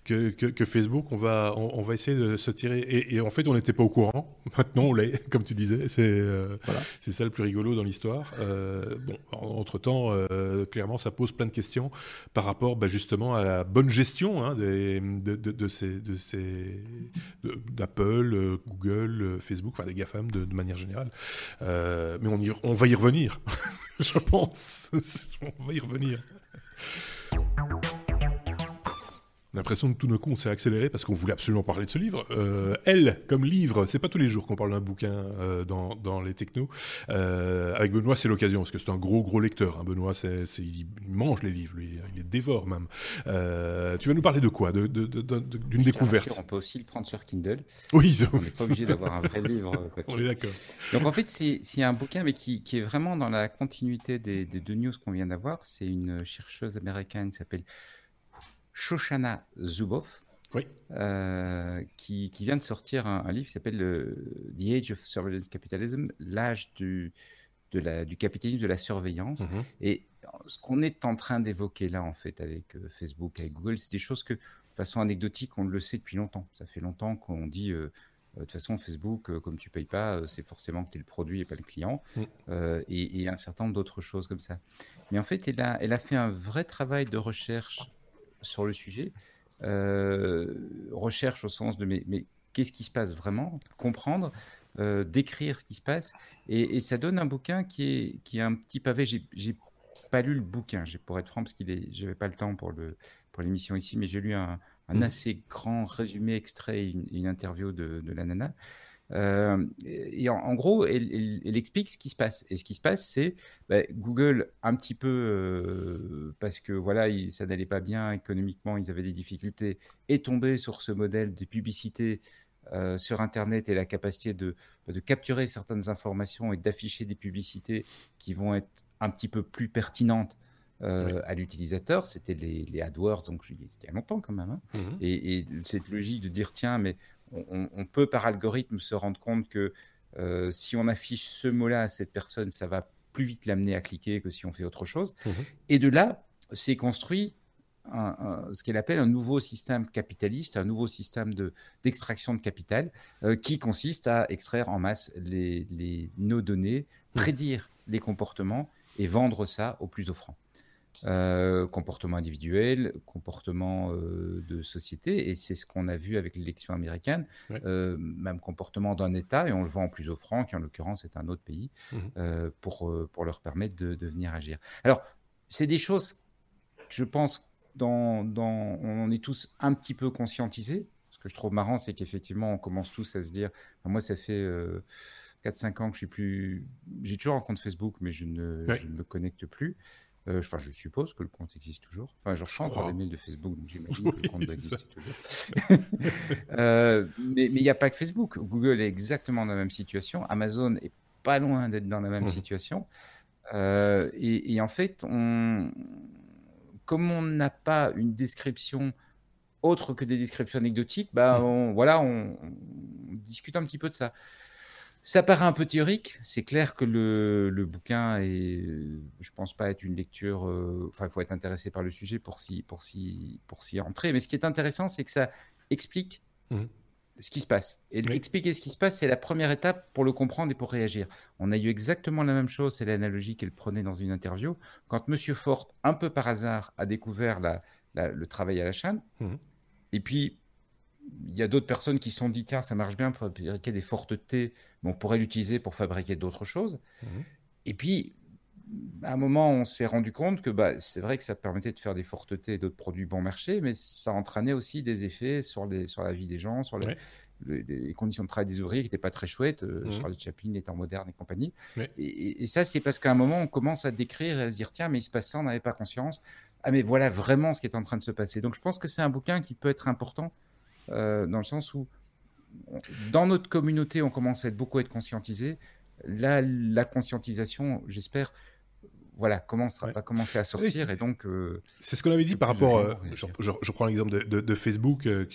que, que, Facebook. On va, on, va essayer de se tirer. Et, en fait, on n'était pas au courant. Maintenant, on l'est, comme tu disais. C'est euh, voilà. c'est ça le plus rigolo dans l'histoire. bon, entre-temps, clairement, ça pose plein de questions par rapport bah, justement à la bonne gestion hein, de, de, ces, de ces, d'Apple, euh, Google, euh, Facebook, enfin des GAFAM de, de manière générale. Euh, mais on, y, on va y revenir, je pense. on va y revenir l'impression que tout d'un coup on s'est accéléré parce qu'on voulait absolument parler de ce livre. Euh, Elle, comme livre, c'est pas tous les jours qu'on parle d'un bouquin euh, dans, dans, les technos. Euh, avec Benoît, c'est l'occasion parce que c'est un gros gros lecteur. Hein. Benoît, c'est, il mange les livres, lui, il les dévore même. Tu vas nous parler de quoi? De, de, D'une découverte On peut aussi le prendre sur Kindle. Oui, on n'est pas obligé d'avoir un vrai livre. on est d'accord. Donc en fait, c'est, c'est un bouquin mais qui, qui, est vraiment dans la continuité des, des deux news qu'on vient d'avoir. C'est une chercheuse américaine qui s'appelle Shoshana Zuboff, euh, qui, vient de sortir un, livre qui s'appelle The Age of Surveillance Capitalism, l'âge du, du capitalisme de la surveillance. Mhm. Et ce qu'on est en train d'évoquer là, en fait, avec euh, Facebook, avec Google, c'est des choses que, de façon anecdotique, on le sait depuis longtemps. Ça fait longtemps qu'on dit. Euh, de toute façon, Facebook, comme tu payes pas, c'est forcément que tu es le produit et pas le client, mm. et, un certain nombre d'autres choses comme ça. Mais en fait, elle elle a fait un vrai travail de recherche sur le sujet. Euh, recherche au sens de mais, mais qu'est-ce qui se passe vraiment, comprendre, euh, décrire ce qui se passe. Et, ça donne un bouquin qui est, qui est un petit pavé. J'ai pas lu le bouquin, pour être franc, parce qu'il est, j'avais pas le temps pour le pour l'émission ici, mais j'ai lu un, un, mmh. assez grand résumé extrait, une, une interview de, de la nana. Euh, et en, gros, elle, explique ce qui se passe. Et ce qui se passe, c'est bah, Google, un petit peu euh, parce que voilà, ça n'allait pas bien économiquement, ils avaient des difficultés, est tombé sur ce modèle de publicité euh, sur Internet et la capacité de, de capturer certaines informations et d'afficher des publicités qui vont être un petit peu plus pertinentes à l'utilisateur. C'était les, AdWords, donc c'était il y a longtemps quand même. Hein. Mmh et, et, cette logique de dire tiens, mais on, peut par algorithme se rendre compte que euh, si on affiche ce mot-là à cette personne, ça va plus vite l'amener à cliquer que si on fait autre chose. Mhm. Et de là, c'est construit ce qu'elle appelle un nouveau système capitaliste, un nouveau système d'extraction de, capital euh, qui consiste à extraire en masse les, nos données, mhm. prédire les comportements et vendre ça au plus offrant. Euh, comportement individuel, comportement euh, de société, et c'est ce qu'on a vu avec l'élection américaine, euh, même comportement d'un État, et on le voit en plus offrant, qui en l'occurrence est un autre pays, mmh pour, pour leur permettre de, de venir agir. Alors, c'est des choses que je pense dans, dans, on est tous un petit peu conscientisés. Ce que je trouve marrant, c'est qu'effectivement, on commence tous à se dire, moi, ça fait 4-5 ans que je suis plus, j'ai toujours un compte Facebook, mais je ne, je ne me connecte plus. Euh, enfin, je suppose que le compte existe toujours. Enfin, je reçois encore des mails de Facebook, donc j'imagine que le compte existe toujours. Euh, mais il n'y a pas que Facebook. Google est exactement dans la même situation. Amazon est pas loin d'être dans la même mmh. situation. Euh, et, en fait, on... comme on n'a pas une description autre que des descriptions anecdotiques, bah, mmh. on, voilà, on, discute un petit peu de ça. Ça paraît un peu théorique. C'est clair que le, le, bouquin est, je pense pas être une lecture. Euh, enfin, il faut être intéressé par le sujet pour s'y pour s'y pour s'y entrer. Mais ce qui est intéressant, c'est que ça explique mmh. ce qui se passe. Et expliquer ce qui se passe, c'est la première étape pour le comprendre et pour réagir. On a eu exactement la même chose. C'est l'analogie qu'elle prenait dans une interview quand Monsieur Ford, un peu par hasard, a découvert la, le travail à la chaîne. Mmh. Et puis il y a d'autres personnes qui se sont dit tiens, ça marche bien pour fabriquer des fortes T, mais on pourrait l'utiliser pour fabriquer d'autres choses. Mhm. Et puis, à un moment, on s'est rendu compte que bah, c'est vrai que ça permettait de faire des fortes T et d'autres produits bon marché, mais ça entraînait aussi des effets sur, les, sur la vie des gens, sur les, conditions de travail des ouvriers qui n'étaient pas très chouettes, euh, mmh. Charlie Chaplin étant moderne et compagnie. Et, et, ça, c'est parce qu'à un moment, on commence à décrire et à se dire tiens, mais il se passe ça, on n'avait pas conscience. Ah, mais voilà vraiment ce qui est en train de se passer. Donc, je pense que c'est un bouquin qui peut être important dans le sens où dans notre communauté, on commence à être beaucoup à être conscientisé. Là, la conscientisation, j'espère, voilà, commence, va commencer à sortir. et donc, euh, c'est ce qu'on avait dit par rapport. Euh, je, prends l'exemple de, Facebook. Euh,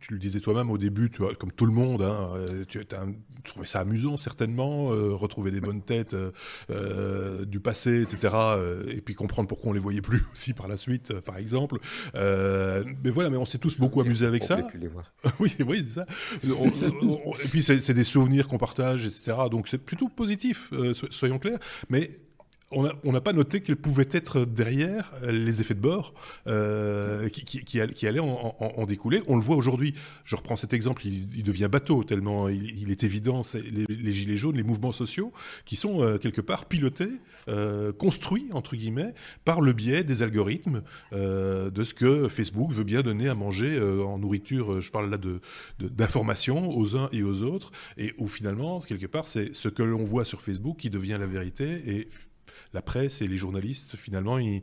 tu le disais toi-même au début, tu vois, comme tout le monde, hein, tu as trouvé ça amusant certainement, retrouver des bonnes têtes du passé, etc. et puis comprendre pourquoi on les voyait plus aussi par la suite, par exemple. mais voilà, mais on s'est tous beaucoup amusés avec ça. les voir. oui, oui, c'est ça. et puis c'est des souvenirs qu'on partage, etc. Donc c'est plutôt positif, soyons clairs. Mais on n'a pas noté qu'ils pouvaient être derrière euh, les effets de bord euh, qui, allaient en, découler. On le voit aujourd'hui. Je reprends cet exemple, il, devient bateau tellement il, est évident. les, gilets jaunes, les mouvements sociaux, qui sont euh, quelque part pilotés, construits entre guillemets par le biais des algorithmes de ce que Facebook veut bien donner à manger en nourriture. Je parle là de d'informations aux uns et aux autres, et où finalement quelque part c'est ce que l'on voit sur Facebook qui devient la vérité et la presse et les journalistes, finalement, ils,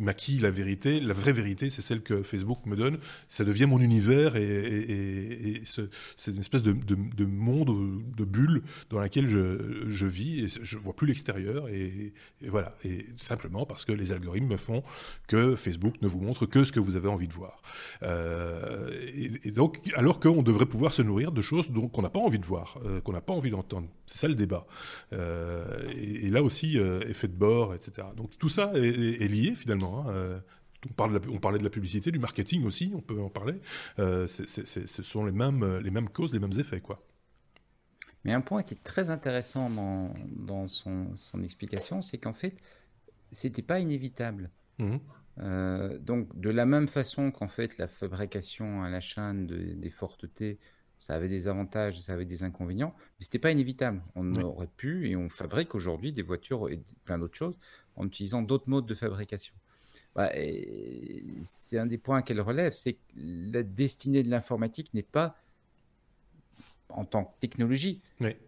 maquillent la vérité. La vraie vérité, c'est celle que Facebook me donne. Ça devient mon univers et, c'est une espèce de, monde, de bulle dans laquelle je, vis et je vois plus l'extérieur. Et, voilà. Et simplement parce que les algorithmes me font que Facebook ne vous montre que ce que vous avez envie de voir. Euh, donc, alors qu'on devrait pouvoir se nourrir de choses qu'on n'a pas envie de voir, euh, qu'on n'a pas envie d'entendre. C'est ça le débat. Euh, et, là aussi, effet de bord, etc. Donc tout ça est, lié finalement. Hein. Euh, on, parle on, parlait de la publicité, du marketing aussi, on peut en parler. Euh, ce sont les mêmes, les mêmes causes, les mêmes effets. quoi. Mais un point qui est très intéressant dans, dans son, son, explication, c'est qu'en fait, c'était pas inévitable. Mmh. Euh, donc, de la même façon qu'en fait, la fabrication à la chaîne des fortes T ça avait des avantages, ça avait des inconvénients, mais c'était pas inévitable. On aurait pu et on fabrique aujourd'hui des voitures et plein d'autres choses en utilisant d'autres modes de fabrication. Bah, c'est un des points qu'elle relève, c'est que la destinée de l'informatique n'est pas en tant que technologie,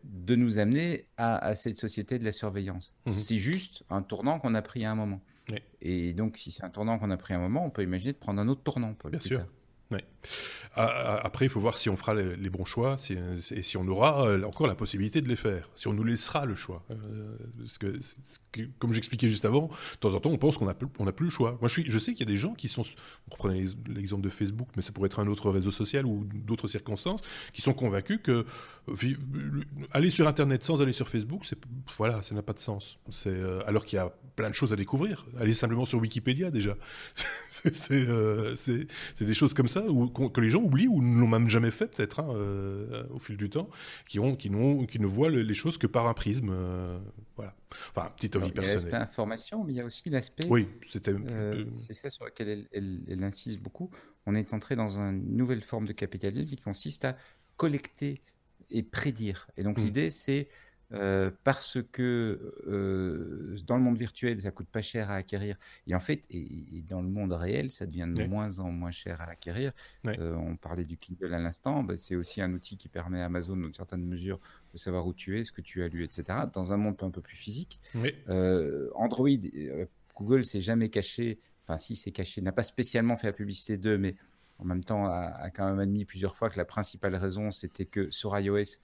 de nous amener à, cette société de la surveillance. Mmh c'est juste un tournant qu'on a pris à un moment. Et donc, si c'est un tournant qu'on a pris à un moment, on peut imaginer de prendre un autre tournant. Bien sûr. Après, il faut voir si on fera les, bons choix et si on aura euh, encore la possibilité de les faire, si on nous laissera le choix. Euh, parce que, comme j'expliquais juste avant, de temps en temps, on pense qu'on n'a plus, le choix. Moi, je, sais qu'il y a des gens qui sont, on reprenait l'exemple de Facebook, mais ça pourrait être un autre réseau social ou d'autres circonstances, qui sont convaincus que aller sur Internet sans aller sur Facebook, voilà, ça n'a pas de sens. Euh, alors qu'il y a plein de choses à découvrir. Aller simplement sur Wikipédia déjà, c'est des choses comme ça où, que les gens oublient ou ne l'ont même jamais fait peut-être hein, euh, au fil du temps, qui ont qui, qui ne voient les choses que par un prisme. Euh, voilà. Enfin, petite avis personnel. Il y a l'aspect information, mais il y a aussi l'aspect. Oui, c'était. c'est ça sur lequel elle, elle, insiste beaucoup. On est entré dans une nouvelle forme de capitalisme qui consiste à collecter et prédire. Et donc mmh. l'idée, c'est euh, parce que euh, dans le monde virtuel, ça coûte pas cher à acquérir. Et en fait, et, dans le monde réel, ça devient de moins en moins cher à acquérir. Euh, on parlait du Kindle à l'instant. Bah, c'est aussi un outil qui permet à Amazon, dans certaines mesures, de savoir où tu es, ce que tu as lu, etc. Dans un monde un peu plus physique. Android, Google s'est jamais caché. Enfin, si, c'est caché. N'a pas spécialement fait la publicité d'eux, mais en même temps, a, quand même admis plusieurs fois que la principale raison, c'était que sur iOS,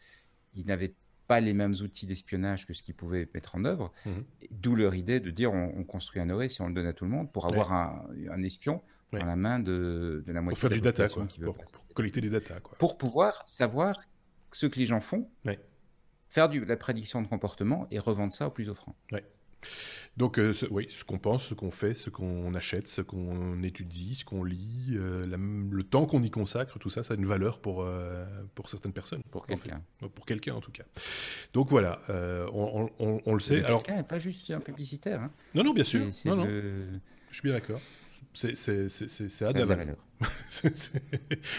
ils n'avaient pas les mêmes outils d'espionnage que ce qu'ils pouvaient mettre en œuvre. Mhm. D'où leur idée de dire on, construit un OS et on le donne à tout le monde pour avoir un, espion dans la main de, la moitié pour faire du data, Pour, collecter des data. Quoi. Pour pouvoir savoir ce que les gens font, faire du, la prédiction de comportement et revendre ça au plus offrant. Donc, euh, oui, ce qu'on pense, ce qu'on fait, ce qu'on achète, ce qu'on étudie, ce qu'on lit, euh, le temps qu'on y consacre, tout ça, ça a une valeur pour, euh, pour certaines personnes. Pour quelqu'un. Pour quelqu'un, en tout cas. Donc voilà, on, on, le sait. Alors... Quelqu'un pas juste un publicitaire. Hein. Non, non, bien sûr. Non, non. Je suis bien d'accord. C'est à la valeur.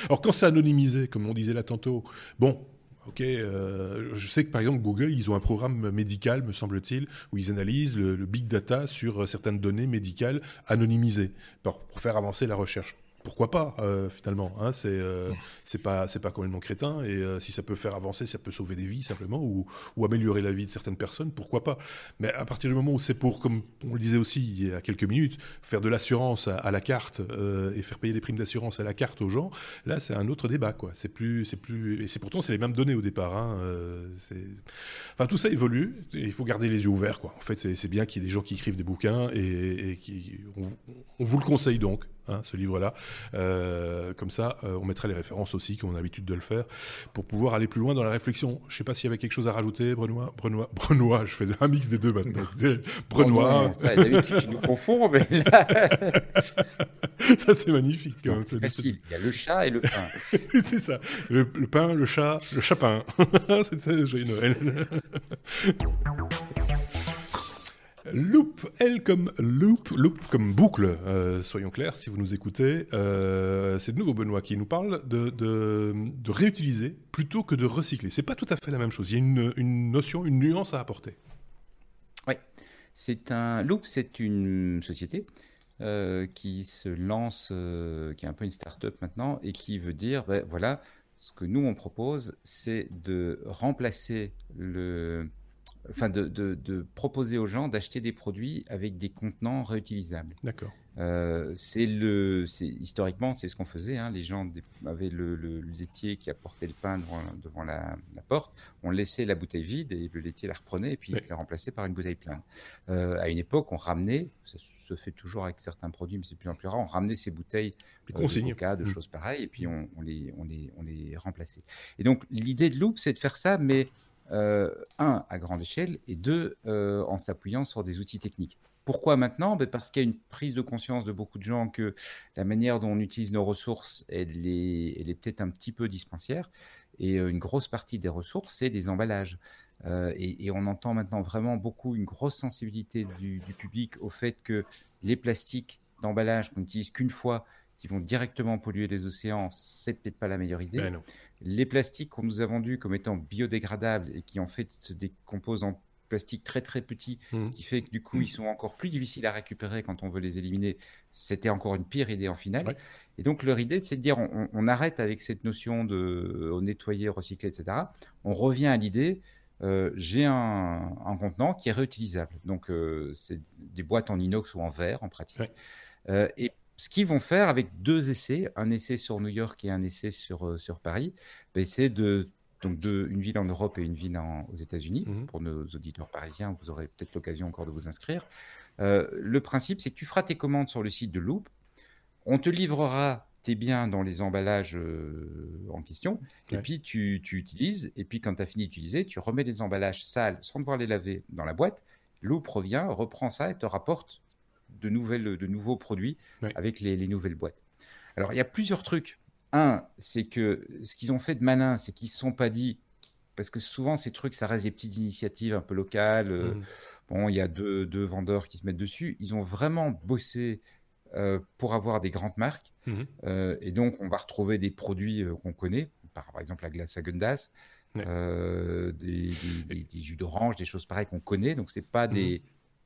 Alors quand c'est anonymisé, comme on disait là tantôt, bon, Ok, euh, je sais que par exemple Google, ils ont un programme médical, me semble-t-il, où ils analysent le, big data sur certaines données médicales anonymisées pour, faire avancer la recherche. Pourquoi pas euh, finalement hein, euh, c'est pas c'est pas complètement crétin et euh, si ça peut faire avancer ça peut sauver des vies simplement ou, améliorer la vie de certaines personnes pourquoi pas. Mais à partir du moment où c'est pour comme on le disait aussi il y a quelques minutes faire de l'assurance à, la carte et faire payer des primes d'assurance à la carte aux gens là c'est un autre débat quoi. C'est plus c'est plus et c'est pourtant c'est les mêmes données au départ hein, enfin tout ça évolue il faut garder les yeux ouverts quoi. En fait c'est bien qu'il y ait des gens qui écrivent des bouquins et, qui on vous le conseille donc Hein, ce livre-là. Euh, comme ça, euh, on mettrait les références aussi, comme on a l'habitude de le faire, pour pouvoir aller plus loin dans la réflexion. Je ne sais pas s'il y avait quelque chose à rajouter, Brenois. Brenois, Brenois je fais un mix des deux maintenant. Brenois. Oh D'habitude, tu nous confonds, mais là... ça, c'est magnifique. Facile. Il y a le chat et le pain. c'est ça. Le, pain, le chat, le chapin. c'est ça, joyeux Noël. Loop, L comme loop, loop comme boucle, euh, soyons clairs si vous nous écoutez. Euh, c'est de nouveau Benoît qui nous parle de, de, réutiliser plutôt que de recycler. C'est pas tout à fait la même chose. Il y a une, une notion, une nuance à apporter. Oui, c'est un loop, c'est une société euh, qui se lance, qui est un peu une start-up maintenant et qui veut dire, ben, voilà, ce que nous on propose, c'est de remplacer le enfin de, proposer aux gens d'acheter des produits avec des contenants réutilisables. D'accord. Euh, c'est le, historiquement, c'est ce qu'on faisait. Hein. Les gens avaient le, laitier qui apportait le pain devant, la, porte. On laissait la bouteille vide et le laitier la reprenait et puis il la remplaçait par une bouteille pleine. Euh, à une époque, on ramenait, ça se fait toujours avec certains produits, mais c'est plus en plus rare, on ramenait ces bouteilles euh, de coca, de mmh. choses pareilles, et puis on, les, on, les, on les remplaçait. Et donc l'idée de Loop, c'est de faire ça, mais euh, un, à grande échelle, et deux, euh, en s'appuyant sur des outils techniques. Pourquoi maintenant? Ben Parce qu'il y a une prise de conscience de beaucoup de gens que la manière dont on utilise nos ressources, elle est, peut-être un petit peu dispensière. Et euh, une grosse partie des ressources, c'est des emballages. et, on entend maintenant vraiment beaucoup une grosse sensibilité du, du public au fait que les plastiques d'emballage qu'on n'utilise qu'une fois, qui vont directement polluer les océans, c'est peut-être pas la meilleure idée. Ben les plastiques qu'on nous a vendus comme étant biodégradables et qui en fait se décomposent en plastique très très petit, mmh. qui fait que du coup ils sont encore plus difficiles à récupérer quand on veut les éliminer, c'était encore une pire idée en finale. Et donc leur idée c'est de dire on, arrête avec cette notion de nettoyer, recycler, etc. On revient à l'idée euh, j'ai un, contenant qui est réutilisable. Donc, euh, c'est des boîtes en inox ou en verre en pratique. Euh, et ce qu'ils vont faire avec deux essais, un essai sur New York et un essai sur, euh, sur Paris, ben, c'est de donc de, une ville en Europe et une ville aux États-Unis. Mmh Pour nos auditeurs parisiens, vous aurez peut-être l'occasion encore de vous inscrire. Euh, le principe, c'est que tu feras tes commandes sur le site de Loop. On te livrera tes biens dans les emballages euh, en question. Et puis, tu, tu, utilises. Et puis, quand tu as fini d'utiliser, tu remets des emballages sales sans devoir les laver dans la boîte. Loop revient, reprend ça et te rapporte de, nouvelles, de nouveaux produits avec les, nouvelles boîtes. Alors, il y a plusieurs trucs. Un, c'est que ce qu'ils ont fait de malin, c'est qu'ils ne se sont pas dit, parce que souvent, ces trucs, ça reste des petites initiatives un peu locales. Euh, mmh. Bon, il y a deux, vendeurs qui se mettent dessus. Ils ont vraiment bossé euh, pour avoir des grandes marques. Mmh. Euh, et donc, on va retrouver des produits qu'on connaît, par, exemple la glace Agundas, des, des, jus d'orange, des choses pareilles qu'on connaît. Donc, c'est pas mmh.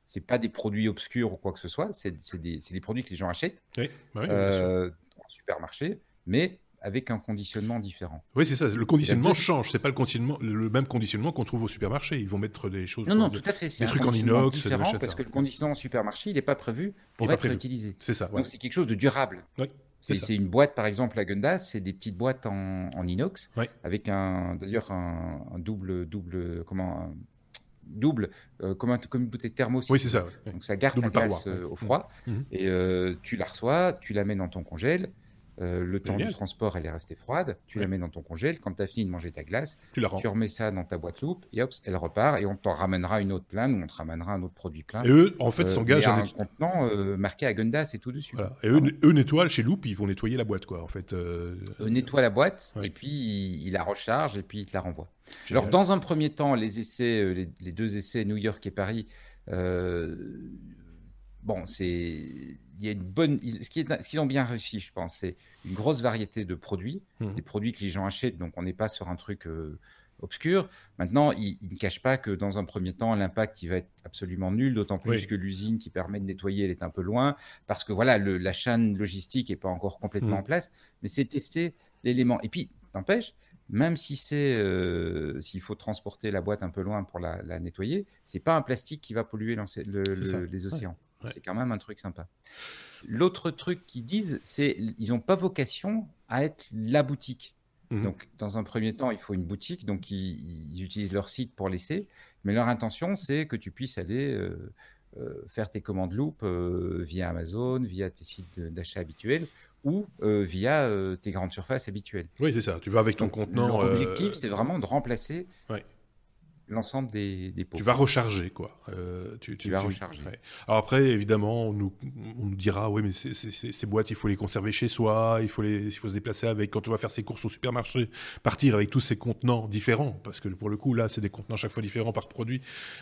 C'est pas des produits obscurs ou quoi que ce soit, c'est des, des, produits que les gens achètent oui, bah euh, en supermarché, mais avec un conditionnement différent. Oui, c'est ça. Le conditionnement change. C'est pas le conditionnement, le même conditionnement qu'on trouve au supermarché. Ils vont mettre des choses. Non, non, tout à fait. Des trucs en inox, différent parce que le conditionnement en supermarché, il n'est pas prévu pour être utilisé. C'est ça. Donc c'est quelque chose de durable. C'est une boîte, par exemple, la Gundas, c'est des petites boîtes en, inox, avec un, d'ailleurs un, un, double, double, comment, double, euh, comme, un, comme, une bouteille thermo. Oui, c'est ça. Donc ça garde la glace euh, au froid. Mmh. Mmh. Et euh, tu la reçois, tu la mets dans ton congèle. Le temps du transport, elle est restée froide. Tu la mets dans ton congèle. Quand tu as fini de manger ta glace, tu, la tu remets ça dans ta boîte loupe et hop, elle repart. Et on t'en ramènera une autre pleine ou on te ramènera un autre produit plein. Et eux, en fait, s'engagent à un contenant marqué à Gundas et tout dessus. Et eux, eux, nettoient chez Loop, ils vont nettoyer la boîte, quoi, en fait. Eux nettoient la boîte et puis ils, la rechargent et puis ils te la renvoient. Alors, dans un premier temps, les essais, euh, les, deux essais, New York et Paris, euh, bon, c'est, il y a une bonne, ce qu'ils ont bien réussi, je pense, c'est une grosse variété de produits, mmh. des produits que les gens achètent. Donc, on n'est pas sur un truc euh, obscur. Maintenant, il, ne cache pas que dans un premier temps, l'impact il va être absolument nul, d'autant plus que l'usine qui permet de nettoyer, elle est un peu loin, parce que voilà, la chaîne logistique n'est pas encore complètement mmh. en place. Mais c'est tester l'élément. Et puis, t'empêche, même si c'est euh, s'il faut transporter la boîte un peu loin pour la, la nettoyer, c'est pas un plastique qui va polluer les océans. C'est quand même un truc sympa. L'autre truc qu'ils disent, c'est ils n'ont pas vocation à être la boutique. Mmh donc, dans un premier temps, il faut une boutique. Donc, ils, utilisent leur site pour laisser. Mais leur intention, c'est que tu puisses aller euh, euh, faire tes commandes loop via Amazon, via tes sites d'achat habituels ou via tes grandes surfaces habituelles. Oui, c'est ça. Tu vas avec ton contenant. L'objectif, c'est vraiment de remplacer l'ensemble des, des, pots. Tu vas recharger, quoi. Euh, tu, tu, vas recharger. Alors après, évidemment, on nous, on nous dira, oui, mais ces boîtes, il faut les conserver chez soi, il faut, les, il faut se déplacer avec, quand on va faire ses courses au supermarché, partir avec tous ces contenants différents, parce que pour le coup, là, c'est des contenants chaque fois différents par produit.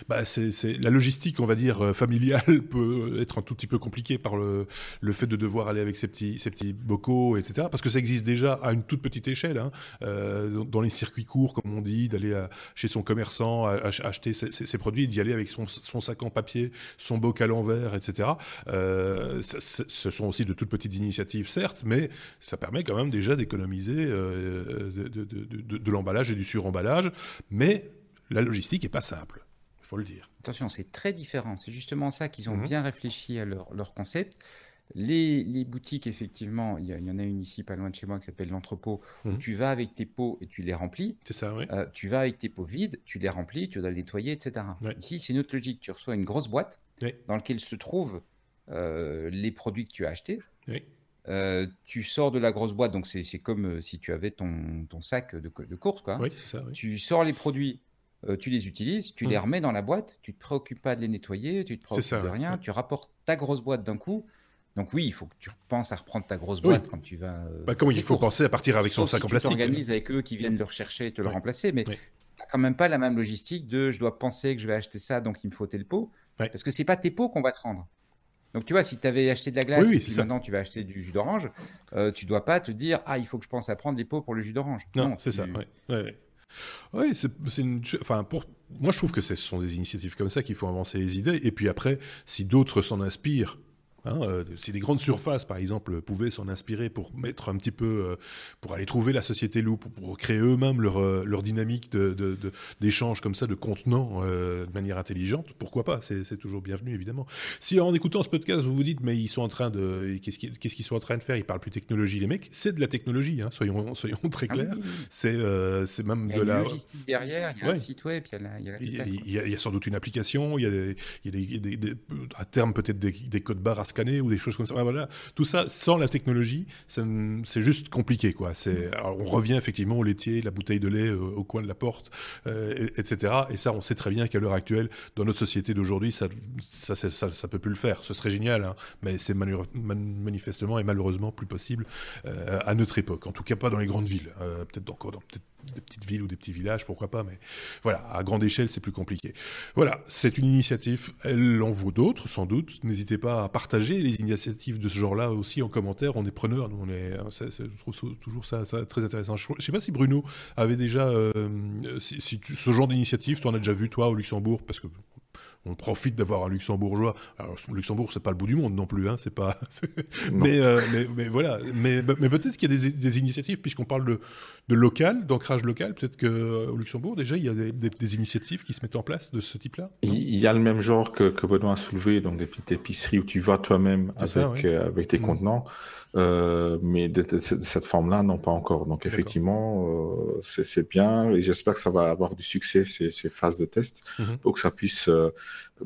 Bah, c'est la logistique, on va dire, euh, familiale peut être un tout petit peu compliquée par le, le fait de devoir aller avec ces petits, ces petits bocaux, etc. Parce que ça existe déjà à une toute petite échelle, hein, euh, dans les circuits courts, comme on dit, d'aller chez son commerçant à, acheter ces, produits, d'y aller avec son, sac en papier, son bocal en verre, etc. Euh, ce sont aussi de toutes petites initiatives, certes, mais ça permet quand même déjà d'économiser euh, de, l'emballage et du suremballage. Mais la logistique n'est pas simple, il faut le dire. Attention, c'est très différent. C'est justement ça qu'ils ont mmh. bien réfléchi à leur, leur concept. Les, boutiques, effectivement, il y, en a une ici pas loin de chez moi qui s'appelle l'entrepôt, où mhm. tu vas avec tes pots et tu les remplis. C'est ça, oui. Euh, tu vas avec tes pots vides, tu les remplis, tu dois les nettoyer, etc. Ici, c'est une autre logique. Tu reçois une grosse boîte dans laquelle se trouvent euh, les produits que tu as achetés. Euh, tu sors de la grosse boîte, donc c'est comme si tu avais ton, sac de, course. Quoi. Ça, tu sors les produits, tu les utilises, tu les mhm. remets dans la boîte, tu te préoccupes pas de les nettoyer, tu te préoccupes de rien, tu rapportes ta grosse boîte d'un coup. Donc oui, il faut que tu penses à reprendre ta grosse boîte quand tu vas. Euh, bah, comme il faut penser à partir avec son sac en plastique. Tu t'organises avec eux qui viennent le rechercher et te le remplacer, mais tu n'as quand même pas la même logistique de je dois penser que je vais acheter ça, donc il me faut tel pot. Parce que c'est pas tes pots qu'on va te rendre. Donc tu vois, si tu avais acheté de la glace et puis maintenant tu vas acheter du jus d'orange, euh, tu dois pas te dire ah il faut que je pense à prendre des pots pour le jus d'orange. Non, c'est ça. Oui, c'est une. Enfin, pour moi, je trouve que ce sont des initiatives comme ça qu'il faut avancer les idées. Et puis après, si d'autres s'en inspirent Hein, euh, si des grandes surfaces, par exemple, pouvaient s'en inspirer pour mettre un petit peu, euh, pour aller trouver la société loup, pour, créer eux-mêmes leur, euh, leur, dynamique d'échange de, comme ça, de contenants de manière intelligente, pourquoi pas C'est toujours bienvenu, évidemment. Si en écoutant ce podcast, vous vous dites, mais ils sont en train de. Qu'est-ce qu'ils sont en train de faire? Ils parlent plus technologie, les mecs. C'est de la technologie, hein, soyons, soyons très ah clairs. C'est même de la. derrière, il y a un site web, il y a, il y a, sans doute une application, il y a, des, à terme peut-être des, codes barres à ou des choses comme ça. Voilà, tout ça sans la technologie, c'est juste compliqué quoi. C'est on revient effectivement au laitier, la bouteille de lait euh, au coin de la porte, euh, etc. Et ça, on sait très bien qu'à l'heure actuelle, dans notre société d'aujourd'hui, ça ça, ça, ça, peut plus le faire. Ce serait génial, hein, mais c'est manifestement et malheureusement plus possible euh, à notre époque. En tout cas, pas dans les grandes villes. peut-être encore dans peut des petites villes ou des petits villages, pourquoi pas, mais voilà, à grande échelle, c'est plus compliqué. Voilà, c'est une initiative, elle en vaut d'autres, sans doute. N'hésitez pas à partager les initiatives de ce genre-là aussi en commentaire, on est preneurs, nous, on est, je trouve toujours ça, très intéressant. Je ne sais pas si Bruno avait déjà, euh, si, ce genre d'initiative, tu en as déjà vu, toi, au Luxembourg, parce que on profite d'avoir un luxembourgeois. Alors, Luxembourg, c'est pas le bout du monde non plus, hein, c'est pas. Euh, mais, mais, voilà. Mais, mais peut-être qu'il y a des, initiatives, puisqu'on parle de, de local, d'ancrage local. Peut-être qu'au euh, Luxembourg, déjà, il y a des, initiatives qui se mettent en place de ce type-là. Il y a le même genre que, que Benoît a soulevé, donc des petites épiceries où tu vas toi-même avec, euh, avec tes mmh. contenants. Mais de, cette forme-là, non, pas encore. Donc, effectivement, c'est bien et j'espère que ça va avoir du succès, ces, ces phases de test, mmh pour que ça puisse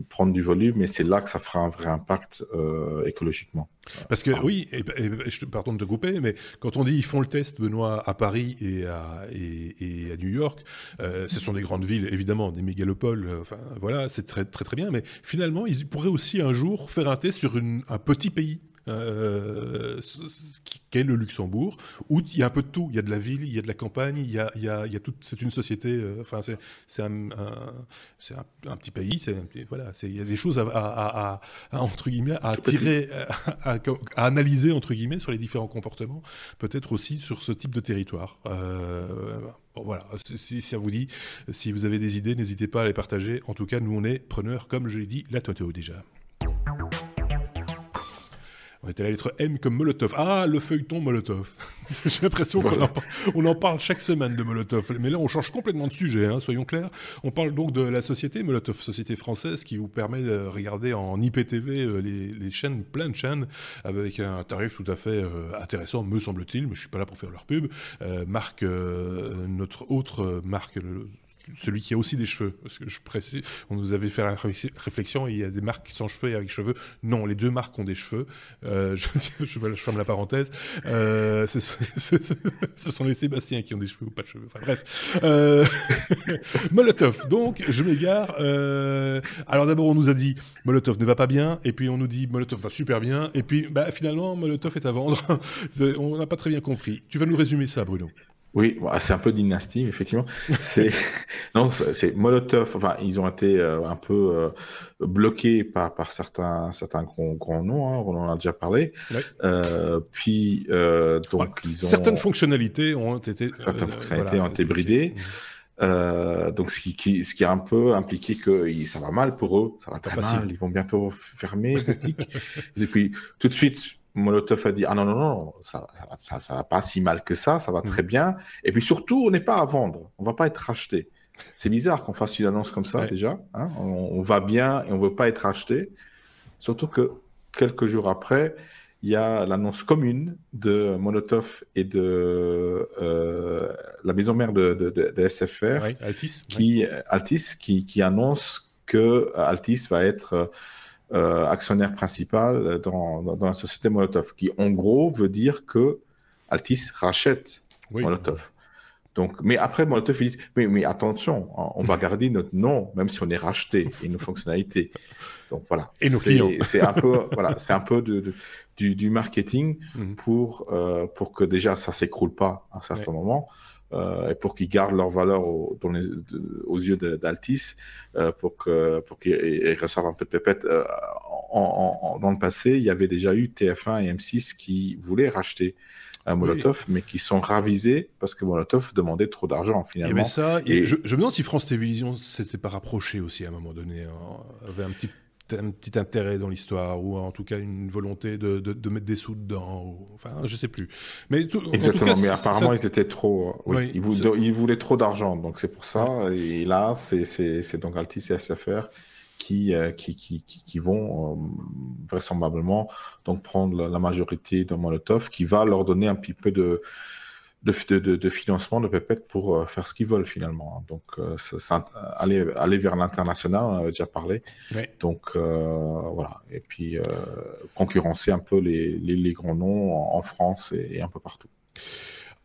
prendre du volume et c'est là que ça fera un vrai impact euh, écologiquement. Parce que oui, et, je pardon de te couper, mais quand on dit ils font le test, Benoît, à Paris et à, et, à New York, euh, ce sont des grandes villes, évidemment, des mégalopoles, euh, enfin voilà, c'est très, très très bien, mais finalement, ils pourraient aussi un jour faire un test sur une, un petit pays euh, qu'est le Luxembourg, où il y a un peu de tout. Il y a de la ville, il y a de la campagne, il y a, il y a, il y a tout. C'est une société. euh, Enfin, c'est c'est un, un- c'est un, un petit pays. C'est voilà. c'est- Il y a des choses à, à- à- à- à, entre guillemets à tirer, à, analyser entre guillemets sur les différents comportements. Peut-être aussi sur ce type de territoire. Euh, bon, voilà. Si, si ça vous dit, si vous avez des idées, n'hésitez pas à les partager. En tout cas, nous on est preneurs, comme je l'ai dit, la Toto déjà. On était à la lettre M comme Molotov. Ah, le feuilleton Molotov. J'ai l'impression qu'on en, parle chaque semaine de Molotov. Mais là, on change complètement de sujet, hein, soyons clairs. On parle donc de la société Molotov, société française qui vous permet de regarder en IPTV euh, les, les chaînes, plein de chaînes, avec un tarif tout à fait euh, intéressant, me semble-t-il, mais je suis pas là pour faire leur pub. Euh, marque, euh, notre autre euh, marque, le- celui qui a aussi des cheveux. Parce que je précise, on nous avait fait la réflexi- réflexion, il y a des marques sans cheveux et avec cheveux. Non, les deux marques ont des cheveux. Euh, je, je, ferme la parenthèse. Euh, ce, sont les Sébastiens qui ont des cheveux ou pas de cheveux. Bref. Euh, Molotov. Donc, je m'égare. Alors d'abord, on nous a dit Molotov ne va pas bien, et puis on nous dit Molotov va super bien, et puis bah, finalement, Molotov est à vendre. On n'a pas très bien compris. Tu vas nous résumer ça, Bruno? Oui, bah, c'est un peu dynastie, effectivement. C'est non, c'est Molotov. Enfin, ils ont été euh, un peu euh, bloqués par par certains certains grands, grands noms. Hein, on en a déjà parlé. Euh, puis ils ont Certaines fonctionnalités ont été. Certaines fonctionnalités voilà, ont été bridées. Euh, donc, ce qui, qui, ce qui a un peu impliqué que ça va mal pour eux, ça va très facile. mal, ils vont bientôt fermer les boutiques. Et puis, tout de suite, Molotov a dit Ah non, non, non, ça, ça, va- ça, ça va pas si mal que ça, ça va très bien. Et puis surtout, on n'est pas à vendre, on va pas être racheté. C'est bizarre qu'on fasse une annonce comme ça Ouais. déjà. Hein on, on va bien et on veut pas être racheté. Surtout que quelques jours après, il y a l'annonce commune de Molotov et de euh, la maison mère de, de, de- de SFR, Ouais, Altis. ouais. qui, Altis, qui, qui annonce que euh, Altis va être euh, actionnaire principal dans, dans, dans la société Molotov, qui en gros veut dire que Altis rachète Oui. Molotov. Donc, mais après, Molotov, il dit, mais, mais attention, hein, on va garder notre nom, même si on est racheté, et nos fonctionnalités. Donc voilà. Et nos clients. C'est un peu, voilà, c'est un peu de, de- du, du marketing Mhm. pour, euh, pour que déjà ça s'écroule pas à un certain moment. Euh, et pour qu'ils gardent leur valeur au- dans les- de- aux yeux d'Altis, euh, pour qu'ils ils reçoivent un peu de pépette. Euh, en- en- en- dans le passé, il y avait déjà eu TF1 et M6 qui voulaient racheter un Molotov, mais qui sont ravisés parce que Molotov demandait trop d'argent y finalement. ça. et Et- je, je me demande si France Télévisions s'était pas rapproché aussi à un moment donné, hein, avait un petit, un petit intérêt dans l'histoire, ou en tout cas une volonté de, de, de mettre des sous dedans. ou- enfin, je sais plus. Mais tout, en tout Exactement, cas, mais apparemment ça- ils étaient trop. euh, oui, Oui, ils, vou- ça- ils voulaient trop d'argent, donc c'est pour ça. Et là, c'est donc Altis et SFR qui, euh, qui, qui, qui, vont euh, vraisemblablement donc prendre la majorité de Molotov, qui va leur donner un petit peu de, de, de, de- financement, de pépette pour euh, faire ce qu'ils veulent finalement. Donc, euh, ça- ça- aller, aller vers l'international, on avait déjà parlé. Ouais. Donc, euh, voilà. Et puis, euh, concurrencer un peu les, les, les grands noms en, en France et, et un peu partout.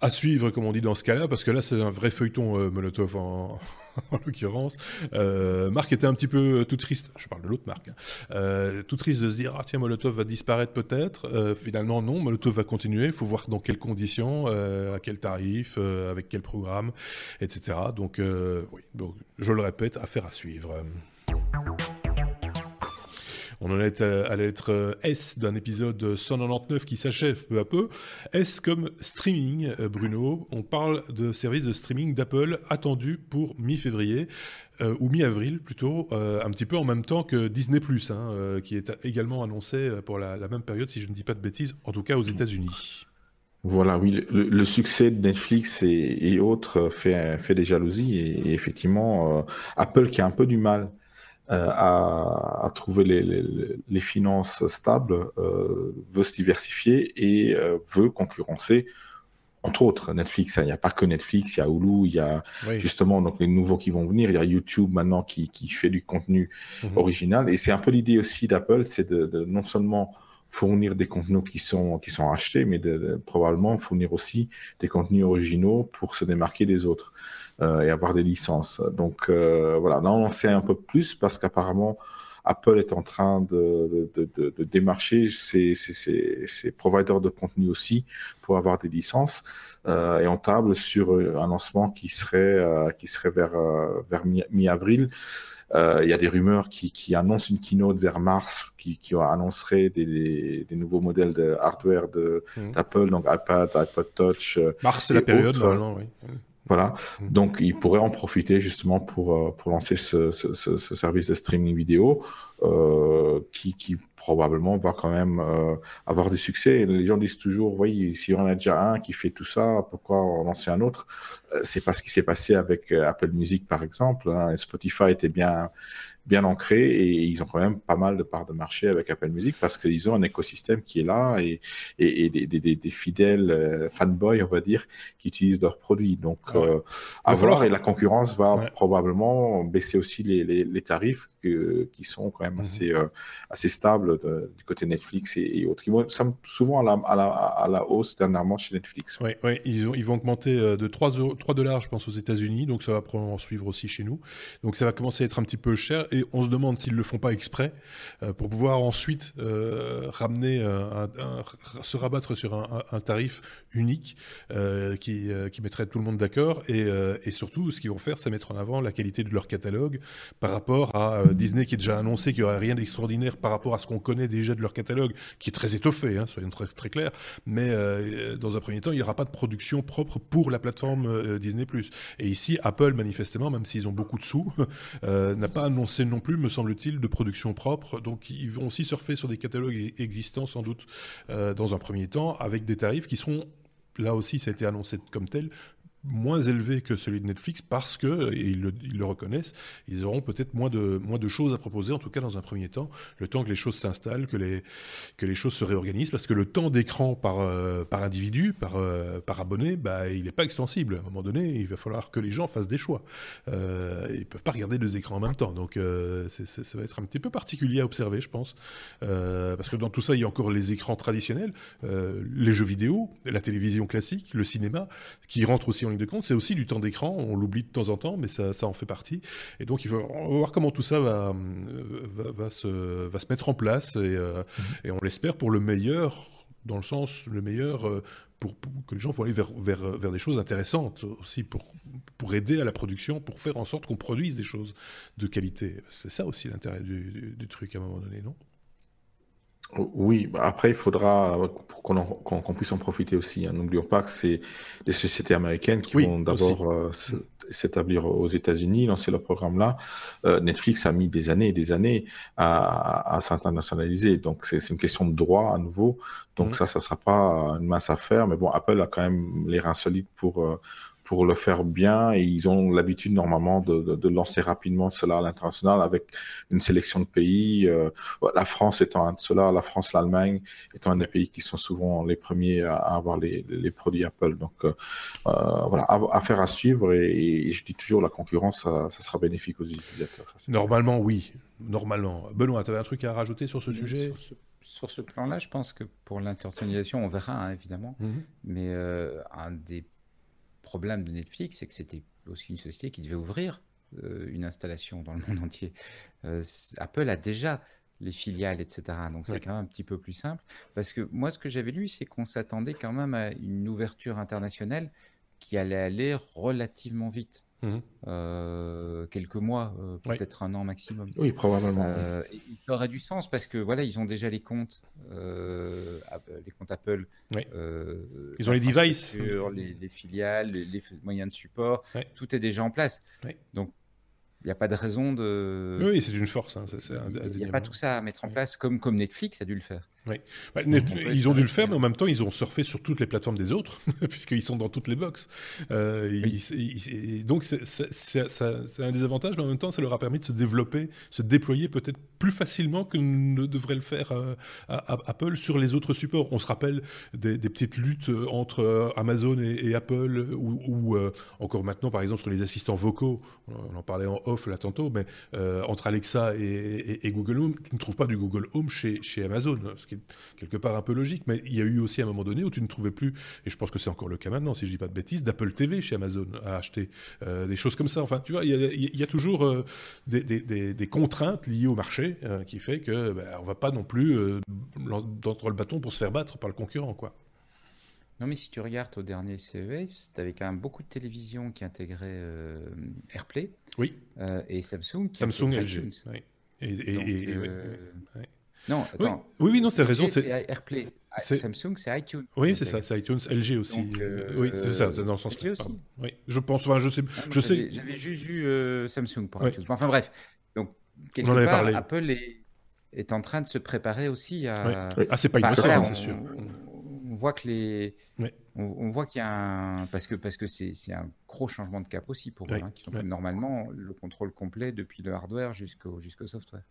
À suivre, comme on dit dans ce cas-là, parce que là, c'est un vrai feuilleton euh, Molotov en, en l'occurrence. Euh, Marc était un petit peu euh, tout triste, je parle de l'autre Marc, hein, tout triste de se dire, ah tiens, Molotov va disparaître peut-être. Finalement, non, Molotov va continuer, il faut voir dans quelles conditions, à quel tarif, avec quel programme, etc. Donc, oui, donc, je le répète, affaire à suivre. On en est à à la lettre euh, S d'un épisode 199 qui s'achève peu à peu. S comme streaming, euh, Bruno. On parle de services de streaming d'Apple attendus pour mi-février, euh, ou mi-avril plutôt, euh, un petit peu en même temps que Disney ⁇ hein, euh, qui est également annoncé euh, pour la, même période, si je ne dis pas de bêtises, en tout cas aux États-Unis. Voilà, oui, le, succès de Netflix et, autres fait, des jalousies et, effectivement, euh, Apple qui a un peu du mal euh, à, à trouver les, les, les finances stables euh, veut se diversifier et euh, veut concurrencer, entre autres, Netflix. hein. Il n'y a pas que Netflix, il y a Hulu, il y a Oui. justement donc les nouveaux qui vont venir, il y a YouTube maintenant qui, qui fait du contenu Mhm. original et c'est un peu l'idée aussi d'Apple, c'est de, de non seulement fournir des contenus qui sont qui sont achetés, mais de, de probablement fournir aussi des contenus originaux pour se démarquer des autres et avoir des licences. Donc euh, voilà, là on en sait un peu plus parce qu'apparemment Apple est en train de, de, de, de démarcher ses, ses, ses, providers de contenu aussi pour avoir des licences euh, et on table sur un lancement qui serait euh, qui serait vers vers mi-avril. il y a des rumeurs qui, qui, annoncent une keynote vers mars, qui, qui annoncerait des, des, nouveaux modèles de hardware mmh. d'Apple, donc iPad, iPod Touch. Mars, c'est la période, normalement, oui. Voilà. Mm. Donc, ils pourraient en profiter justement pour, euh, pour lancer ce, ce, ce, ce service de streaming vidéo euh, qui, qui, probablement va quand même euh, avoir du succès. Les gens disent toujours, oui, si on a déjà un qui fait tout ça, pourquoi en lancer un autre? Euh, C'est pas ce qui s'est passé avec Apple Music, par exemple. Hein. Spotify était bien bien ancré et ils ont quand même pas mal de parts de marché avec Apple Music parce qu'ils ont un écosystème qui est là et, et, et des, des, des, fidèles euh, fanboys, on va dire, qui utilisent leurs produits. Donc, euh, à voir et la concurrence va probablement baisser aussi les, les, les tarifs que, qui sont quand même mhm. assez, euh, assez stables du côté Netflix et, autres. Ils vont souvent à la, à, la, à la hausse dernièrement chez Netflix. Oui, ouais, ils, ont, ils vont augmenter de 3, 3 dollars, je pense, aux États-Unis. Donc, ça va probablement suivre aussi chez nous. Donc, ça va commencer à être un petit peu cher on se demande s'ils le font pas exprès euh, pour pouvoir ensuite euh, ramener, euh, se rabattre sur un, tarif unique qui, qui mettrait tout le monde d'accord et, et, surtout ce qu'ils vont faire c'est mettre en avant la qualité de leur catalogue par rapport à Disney qui est déjà annoncé qu'il n'y aurait rien d'extraordinaire par rapport à ce qu'on connaît déjà de leur catalogue qui est très étoffé, hein, soyons très, très clairs, mais dans un premier temps il n'y aura pas de production propre pour la plateforme Disney+. Et ici Apple manifestement, même s'ils ont beaucoup de sous, n'a pas annoncé non plus, me semble-t-il, de production propre. Donc ils vont aussi surfer sur des catalogues existants sans doute euh, dans un premier temps, avec des tarifs qui seront là aussi, ça a été annoncé comme tel, moins élevé que celui de Netflix parce que, et ils le, reconnaissent, ils auront peut-être moins de, moins de choses à proposer, en tout cas dans un premier temps, le temps que les choses s'installent, que les, que les choses se réorganisent, parce que le temps d'écran par, euh, par individu, par, euh, par abonné, bah, il n'est pas extensible. À un moment donné, il va falloir que les gens fassent des choix. Euh, ils ne peuvent pas regarder deux écrans en même temps. Donc ça va être un petit peu particulier à observer, je pense. parce que dans tout ça, il y a encore les écrans traditionnels, les jeux vidéo, la télévision classique, le cinéma, qui rentrent aussi en de compte. C'est aussi du temps d'écran, on l'oublie de temps en temps, mais ça, ça, en fait partie. Et donc, il faut voir comment tout ça va, va, va, se, va se mettre en place, et, euh, mhm. et on l'espère pour le meilleur, dans le sens le meilleur euh, pour, que les gens vont aller vers, vers, vers, des choses intéressantes aussi, pour, pour aider à la production, pour faire en sorte qu'on produise des choses de qualité. C'est ça aussi l'intérêt du, du, truc à un moment donné, non? Oui, bah, après, il faudra qu'on puisse en profiter aussi. Hein. N'oublions pas que c'est les sociétés américaines qui vont d'abord euh, s'établir aux États-Unis, lancer leur programme-là. Euh, Netflix a mis des années et des années à, à s'internationaliser. Donc, c'est une question de droit à nouveau. Donc, mmh. ça, ça sera pas une mince affaire. Mais bon, Apple a quand même les reins solides pour, euh, pour le faire bien et ils ont l'habitude normalement de, de, de, lancer rapidement cela à l'international avec une sélection de pays. Euh, la France étant un de cela, la France, l'Allemagne étant un des pays qui sont souvent les premiers à, avoir les, les, produits Apple. Donc euh, euh voilà, affaire à suivre et, je dis toujours la concurrence, ça, ça sera bénéfique aux utilisateurs. Ça, normalement, oui. Normalement. Benoît, tu avais un truc à rajouter sur ce sujet? sur ce, plan-là, je pense que pour l'internationalisation, on verra hein, évidemment, mm-hmm. mais euh, un des problème de Netflix, c'est que c'était aussi une société qui devait ouvrir euh, une installation dans le monde entier. Euh, Apple a déjà les filiales, etc. Donc c'est quand même un petit peu plus simple. Parce que moi, ce que j'avais lu, c'est qu'on s'attendait quand même à une ouverture internationale qui allait aller relativement vite. Mmh. Euh, quelques mois, euh, peut-être un an maximum. Oui, probablement. Euh, ça aurait du sens parce que voilà, ils ont déjà les comptes, les comptes Apple. ils ont les devices, les, les filiales, les, moyens de support, tout est déjà en place. Donc il n'y a pas de raison de. Oui, c'est une force. Hein, il n'y a pas tout ça à mettre en place comme, comme Netflix a dû le faire. Oui. Bah, ils ont dû le faire, mais en même temps, ils ont surfé sur toutes les plateformes des autres, puisqu'ils sont dans toutes les box. Euh, donc, c'est un désavantage, mais en même temps, ça leur a permis de se développer, se déployer peut-être plus facilement que ne devrait le faire euh, Apple sur les autres supports. On se rappelle des, petites luttes entre euh, Amazon et, Apple, ou, encore maintenant, par exemple, sur les assistants vocaux. On en parlait en off là tantôt, mais entre Alexa et, Google Home, tu ne trouves pas du Google Home chez, chez Amazon, ce qui qui est quelque part un peu logique. Mais il y a eu aussi un moment donné où tu ne trouvais plus, et je pense que c'est encore le cas maintenant, si je dis pas de bêtises, d'Apple TV chez Amazon à acheter des choses comme ça. Enfin, tu vois, il y a, toujours des, contraintes liées au marché qui fait que ben, on va pas non plus d'entrer le bâton pour se faire battre par le concurrent, quoi. Non, mais si tu regardes au dernier CES, tu avais quand même beaucoup de télévisions qui intégraient euh, AirPlay. Oui. Euh, et Samsung qui Samsung LG. Oui. Et, euh, Non, attends. Oui, oui, non, as raison. C'est AirPlay. Samsung, c'est iTunes. Oui, c'est ça, c'est iTunes. LG aussi. oui, c'est ça, dans le sens là. Oui, je pense, enfin, je sais. Ah, je sais. J'avais juste vu Samsung pour iTunes. Enfin, bref. Donc, quelque part, Apple est, est, en train de se préparer aussi à. Ah, c'est pas une chose, c'est sûr on voit que les, on, voit qu'il y a un, parce que parce que c'est un gros changement de cap aussi pour eux, hein, qui ont normalement le contrôle complet depuis le hardware jusqu'au jusqu'au software.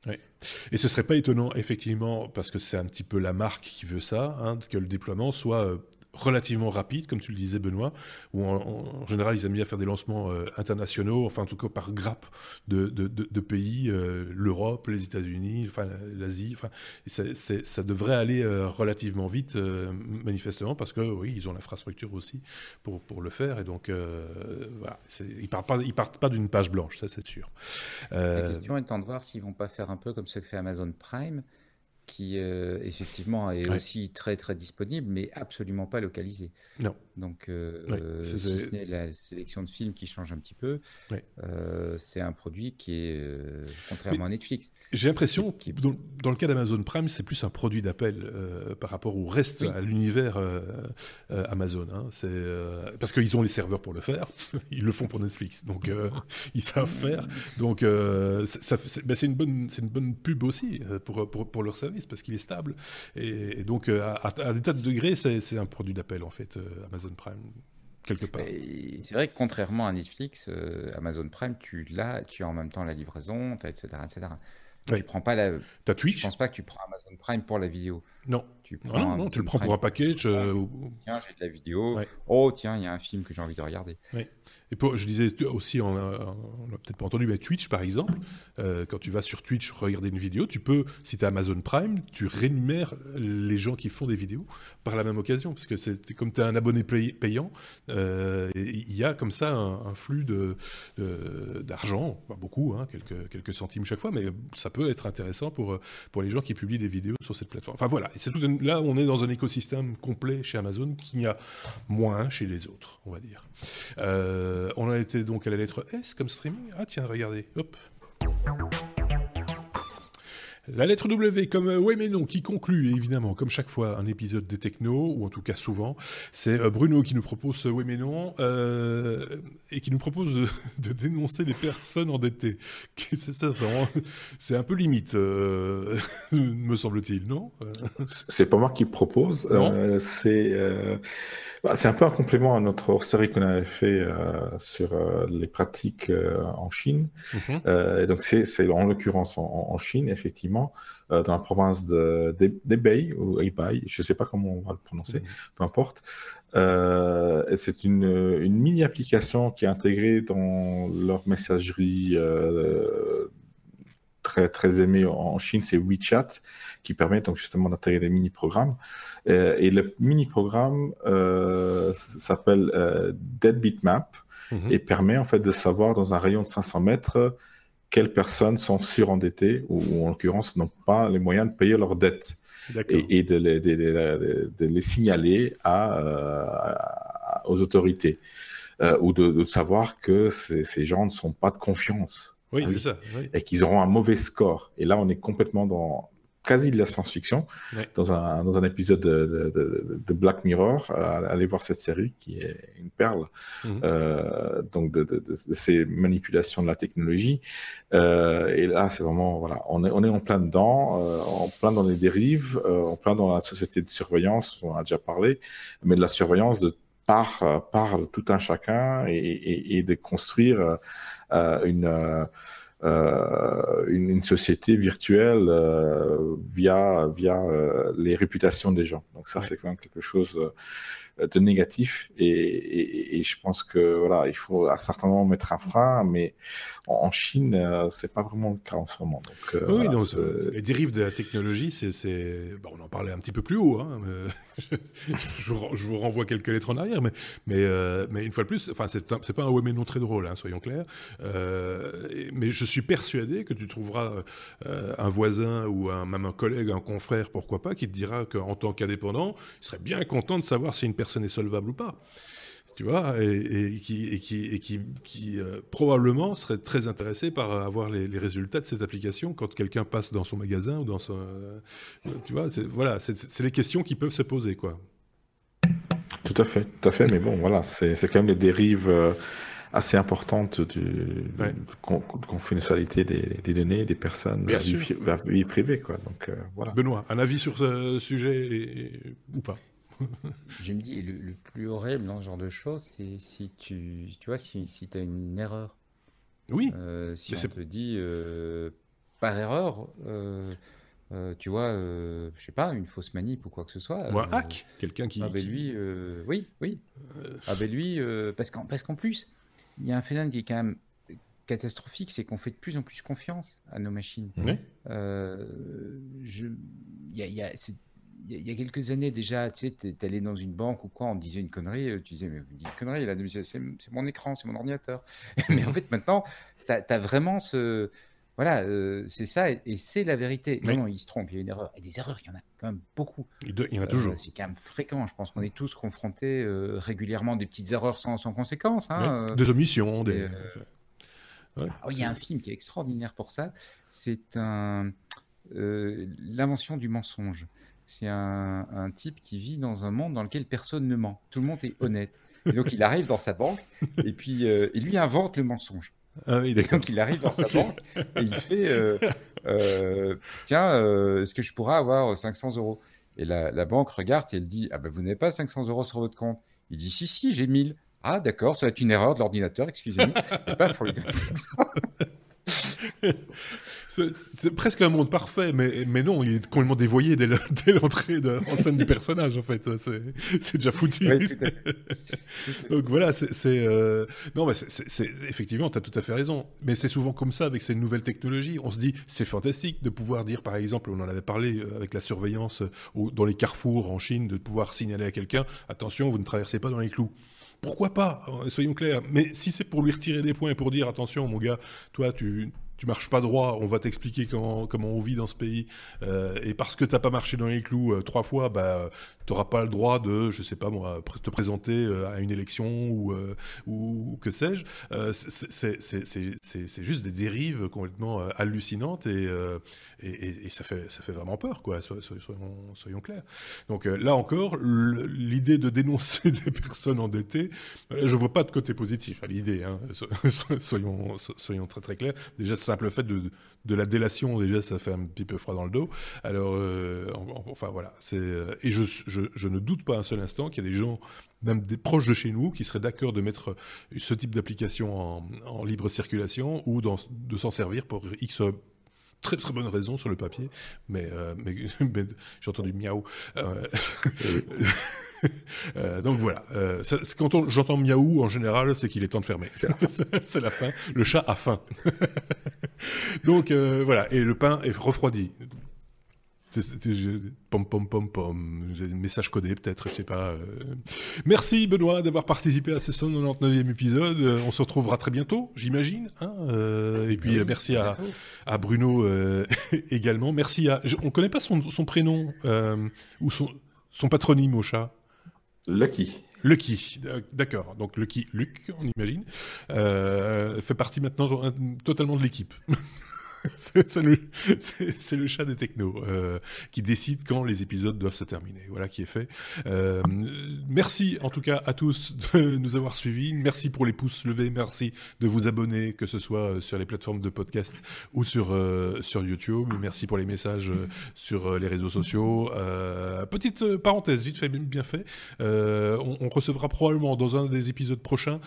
Et ce serait pas étonnant effectivement parce que c'est un petit peu la marque qui veut ça, hein, que le déploiement soit euh, relativement rapide, comme tu le disais Benoît, où en, général ils aiment bien faire des lancements euh, internationaux, enfin en tout cas par grappe de, pays, euh, l'Europe, les États-Unis, enfin l'Asie, enfin ça devrait aller euh, relativement vite manifestement parce que oui ils ont l'infrastructure aussi pour, le faire et donc voilà, ils partent pas partent pas d'une page blanche, ça c'est sûr. La question étant de voir s'ils vont pas faire un peu comme ce que fait Amazon Prime qui euh, effectivement est aussi très très disponible, mais absolument pas localisé. Non. Donc, euh, si ce n'est la sélection de films qui change un petit peu, euh, c'est un produit qui est contrairement à Netflix. J'ai l'impression que dans, le cas d'Amazon Prime, c'est plus un produit d'appel par rapport au reste, à l'univers Amazon. Hein. C'est parce qu'ils ont les serveurs pour le faire, ils le font pour Netflix, donc ils savent faire. Donc, ben, c'est une bonne c'est une bonne pub aussi pour, pour, pour leur service parce qu'il est stable. Et, donc, euh, à, des tas de degrés, c'est un produit d'appel, en fait, euh, Amazon Prime quelque part. C'est vrai que contrairement à Netflix, euh, Amazon Prime, tu l'as, tu as en même temps la livraison, as etc., etc. Tu prends pas la. T'as Twitch. Je pense pas que tu prends Amazon Prime pour la vidéo. Non. Tu prends non, non, tu le prends pour un package. Tiens, j'ai de la vidéo. Oh, tiens, il y a un film que j'ai envie de regarder. Et pour, je disais aussi, on l'a peut-être pas entendu, mais Twitch par exemple, euh, quand tu vas sur Twitch regarder une vidéo, tu peux, si tu as Amazon Prime, tu rémunères les gens qui font des vidéos par la même occasion, parce que c'est comme tu as un abonné payant, euh, il y a comme ça un, flux de, d'argent, pas beaucoup, hein, quelques, quelques centimes chaque fois, mais ça peut être intéressant pour, pour les gens qui publient des vidéos sur cette plateforme. Enfin voilà, là on est dans un écosystème complet chez Amazon qu'il y a moins chez les autres, on va dire. Euh, on a été donc à la lettre S comme streaming. Ah tiens, regardez, hop. La lettre W comme euh, oui mais non qui conclut évidemment comme chaque fois un épisode des technos ou en tout cas souvent c'est euh, Bruno qui nous propose oui mais non et qui nous propose de, dénoncer les personnes endettées. C'est un peu limite me semble-t-il non? C'est pas moi qui propose c'est bah, c'est un peu un complément à notre série qu'on avait fait euh, sur euh, les pratiques euh, en Chine. Mhm. et donc, c'est en l'occurrence en, Chine, effectivement, dans la province d'Ebei, ou Hebei, je ne sais pas comment on va le prononcer, mhm. peu importe. c'est une, une mini-application qui est intégrée dans leur messagerie très, très aimé en Chine, c'est WeChat, qui permet donc justement d'intégrer des mini-programmes. Euh, et le mini-programme euh, s'appelle euh, Deadbeat Map mhm. et permet en fait de savoir dans un rayon de 500 mètres quelles personnes sont surendettées ou, en l'occurrence n'ont pas les moyens de payer leurs dettes et, de, les, de, les, signaler à, aux autorités. ou de, savoir que ces, ces gens ne sont pas de confiance. Oui, c'est ça. Et qu'ils auront un mauvais score. Et là, on est complètement dans quasi de la science-fiction, dans, un, dans un épisode de, de, Black Mirror. allez voir cette série qui est une perle. Mhm. Euh, donc de, ces manipulations de la technologie. Euh, et là, c'est vraiment voilà, on est on est en plein dedans, euh, en plein dans les dérives, en plein dans la société de surveillance. On a déjà parlé, mais de la surveillance de par, par tout un chacun et, et de construire euh, une, euh, euh, une, une, société virtuelle via, via les réputations des gens. Donc ça, c'est quand même quelque chose de négatif. Et, je pense que voilà, il faut à certains moments mettre un frein, mais en, Chine, c'est pas vraiment le cas en ce moment. Donc, oui, non, les dérives de la technologie, c'est, bon, on en parlait un petit peu plus haut. Hein, je, vous, renvoie quelques lettres en arrière, mais, mais, mais une fois de plus, enfin, c'est, pas un ouais mais non très drôle, hein, soyons clairs. mais je suis persuadé que tu trouveras un voisin ou un, même un collègue, un confrère, pourquoi pas, qui te dira qu'en tant qu'indépendant, il serait bien content de savoir si une personne est solvable ou pas. Tu vois, et, qui, et qui, et qui, qui euh, probablement serait très intéressé par avoir les, résultats de cette application quand quelqu'un passe dans son magasin ou dans son. Euh, tu vois, voilà, c'est les questions qui peuvent se poser, quoi. Tout à fait, tout à fait, mais bon, voilà, c'est quand même les dérives. Euh, assez importante du, confidentialité des, données des personnes Bien vers, vie, vie, privée. Quoi. Donc, voilà. Benoît, un avis sur ce sujet ou pas? Je me dis, le, plus horrible dans ce genre de choses, c'est si tu, tu vois, si, si tu as une erreur. Oui. Euh, si on te dit euh, par erreur, tu vois, je sais pas, une fausse manip ou quoi que ce soit. Ou un hack, quelqu'un qui. Ah ben lui, oui, oui. Ah ben lui, parce qu'en plus, il y a un phénomène qui est quand même catastrophique, c'est qu'on fait de plus en plus confiance à nos machines. Euh, il y, a, quelques années déjà, tu sais, es allé dans une banque ou quoi, on disait une connerie, euh, tu disais, mais vous dites une connerie, là, c'est mon écran, c'est mon ordinateur. mais en fait, maintenant, tu as, vraiment ce. Voilà, euh, c'est ça, et, c'est la vérité. Non, non, il se trompe, il y a une erreur. Et des erreurs, il y en a quand même beaucoup. Il, y en a toujours. c'est quand même fréquent. Je pense qu'on est tous confrontés euh, régulièrement des petites erreurs sans, sans conséquence. Hein, euh. Des omissions. Des... Ah il y a un film qui est extraordinaire pour ça. C'est un l'invention du mensonge. C'est un, un, type qui vit dans un monde dans lequel personne ne ment. Tout le monde est honnête. Et donc il arrive dans sa banque et puis et lui invente le mensonge. Ah donc il arrive dans sa banque et il fait euh, euh, Tiens, euh, est-ce que je pourrais avoir 500 euros? Et la, banque regarde et elle dit Ah ben vous n'avez pas 500 euros sur votre compte. Il dit Si, si, j'ai 1000. Ah d'accord, ça va être une erreur de l'ordinateur, excusez-moi. et paf, on lui donne 500. C'est presque un monde parfait, mais, mais non, il est complètement dévoyé dès l'entrée en scène du personnage, en fait. C'est déjà foutu. Donc voilà, c'est. Euh... Non, mais c'est effectivement, tu as tout à fait raison. Mais c'est souvent comme ça avec ces nouvelles technologies. On se dit, c'est fantastique de pouvoir dire, par exemple, on en avait parlé euh, avec la surveillance euh, dans les carrefours en Chine, de pouvoir signaler à quelqu'un attention, vous ne traversez pas dans les clous pourquoi pas Soyons clairs. Mais si c'est pour lui retirer des points et pour dire attention, mon gars, toi, tu, tu marches pas droit, on va t'expliquer comment, comment on vit dans ce pays. Euh, et parce que t'as pas marché dans les clous euh, trois fois, bah, t'auras pas le droit de, je sais pas moi, te présenter euh, à une élection ou, ou que sais-je. c'est juste des dérives complètement hallucinantes et, et, et, ça, fait, ça fait vraiment peur, quoi, soyons, soyons clairs. Donc là encore, l'idée de dénoncer des personnes endettées, je vois pas de côté positif à l'idée, hein, soyons, soyons très très clairs. Déjà, simple fait de, de, la délation, déjà, ça fait un petit peu froid dans le dos. Alors, euh, enfin voilà. Euh, et je, je, ne doute pas un seul instant qu'il y a des gens, même des proches de chez nous, qui seraient d'accord de mettre ce type d'application en, en, libre circulation ou dans, de s'en servir pour X très très bonne raison sur le papier, mais, euh, mais, j'ai entendu miaou. Euh, euh, donc voilà. Euh, quand j'entends miaou, en général, c'est qu'il est temps de fermer. C'est la fin. Le chat a faim. donc voilà. Et le pain est refroidi. Pom pom pom pom, message codé peut-être, je sais pas. Merci Benoît d'avoir participé à ce 199e épisode. On se retrouvera très bientôt, j'imagine. Hein et puis merci à, à, Bruno également. Merci à. on connaît pas son, son prénom ou son, son patronyme au chat? Lucky. Lucky, d'accord. Donc Lucky Luc, on imagine, euh, fait partie maintenant totalement de l'équipe. c'est le, le, chat des technos euh, qui décide quand les épisodes doivent se terminer. Voilà qui est fait. Euh, merci en tout cas à tous de nous avoir suivis. Merci pour les pouces levés. Merci de vous abonner, que ce soit sur les plateformes de podcast ou sur, euh, sur YouTube. Merci pour les messages sur les réseaux sociaux. petite parenthèse, vite fait, bien fait. On, on, recevra probablement dans un des épisodes prochains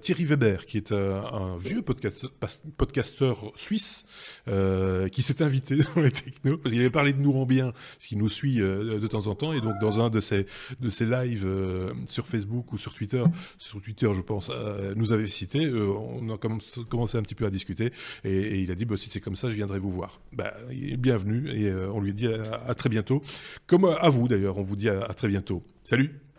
Thierry Weber, qui est un vieux podcast, podcasteur suisse qui s'est invité dans les technos, parce qu'il avait parlé de nous en bien, ce qui nous suit de temps en temps, et donc dans un de ses, de ses lives sur Facebook ou sur Twitter, sur Twitter je pense, nous avait cité, on a commencé un petit peu à discuter, et, il a dit, bah, si c'est comme ça, je viendrai vous voir. Bah, bienvenue, et on lui dit à, très bientôt, comme à vous d'ailleurs, on vous dit à très bientôt. Salut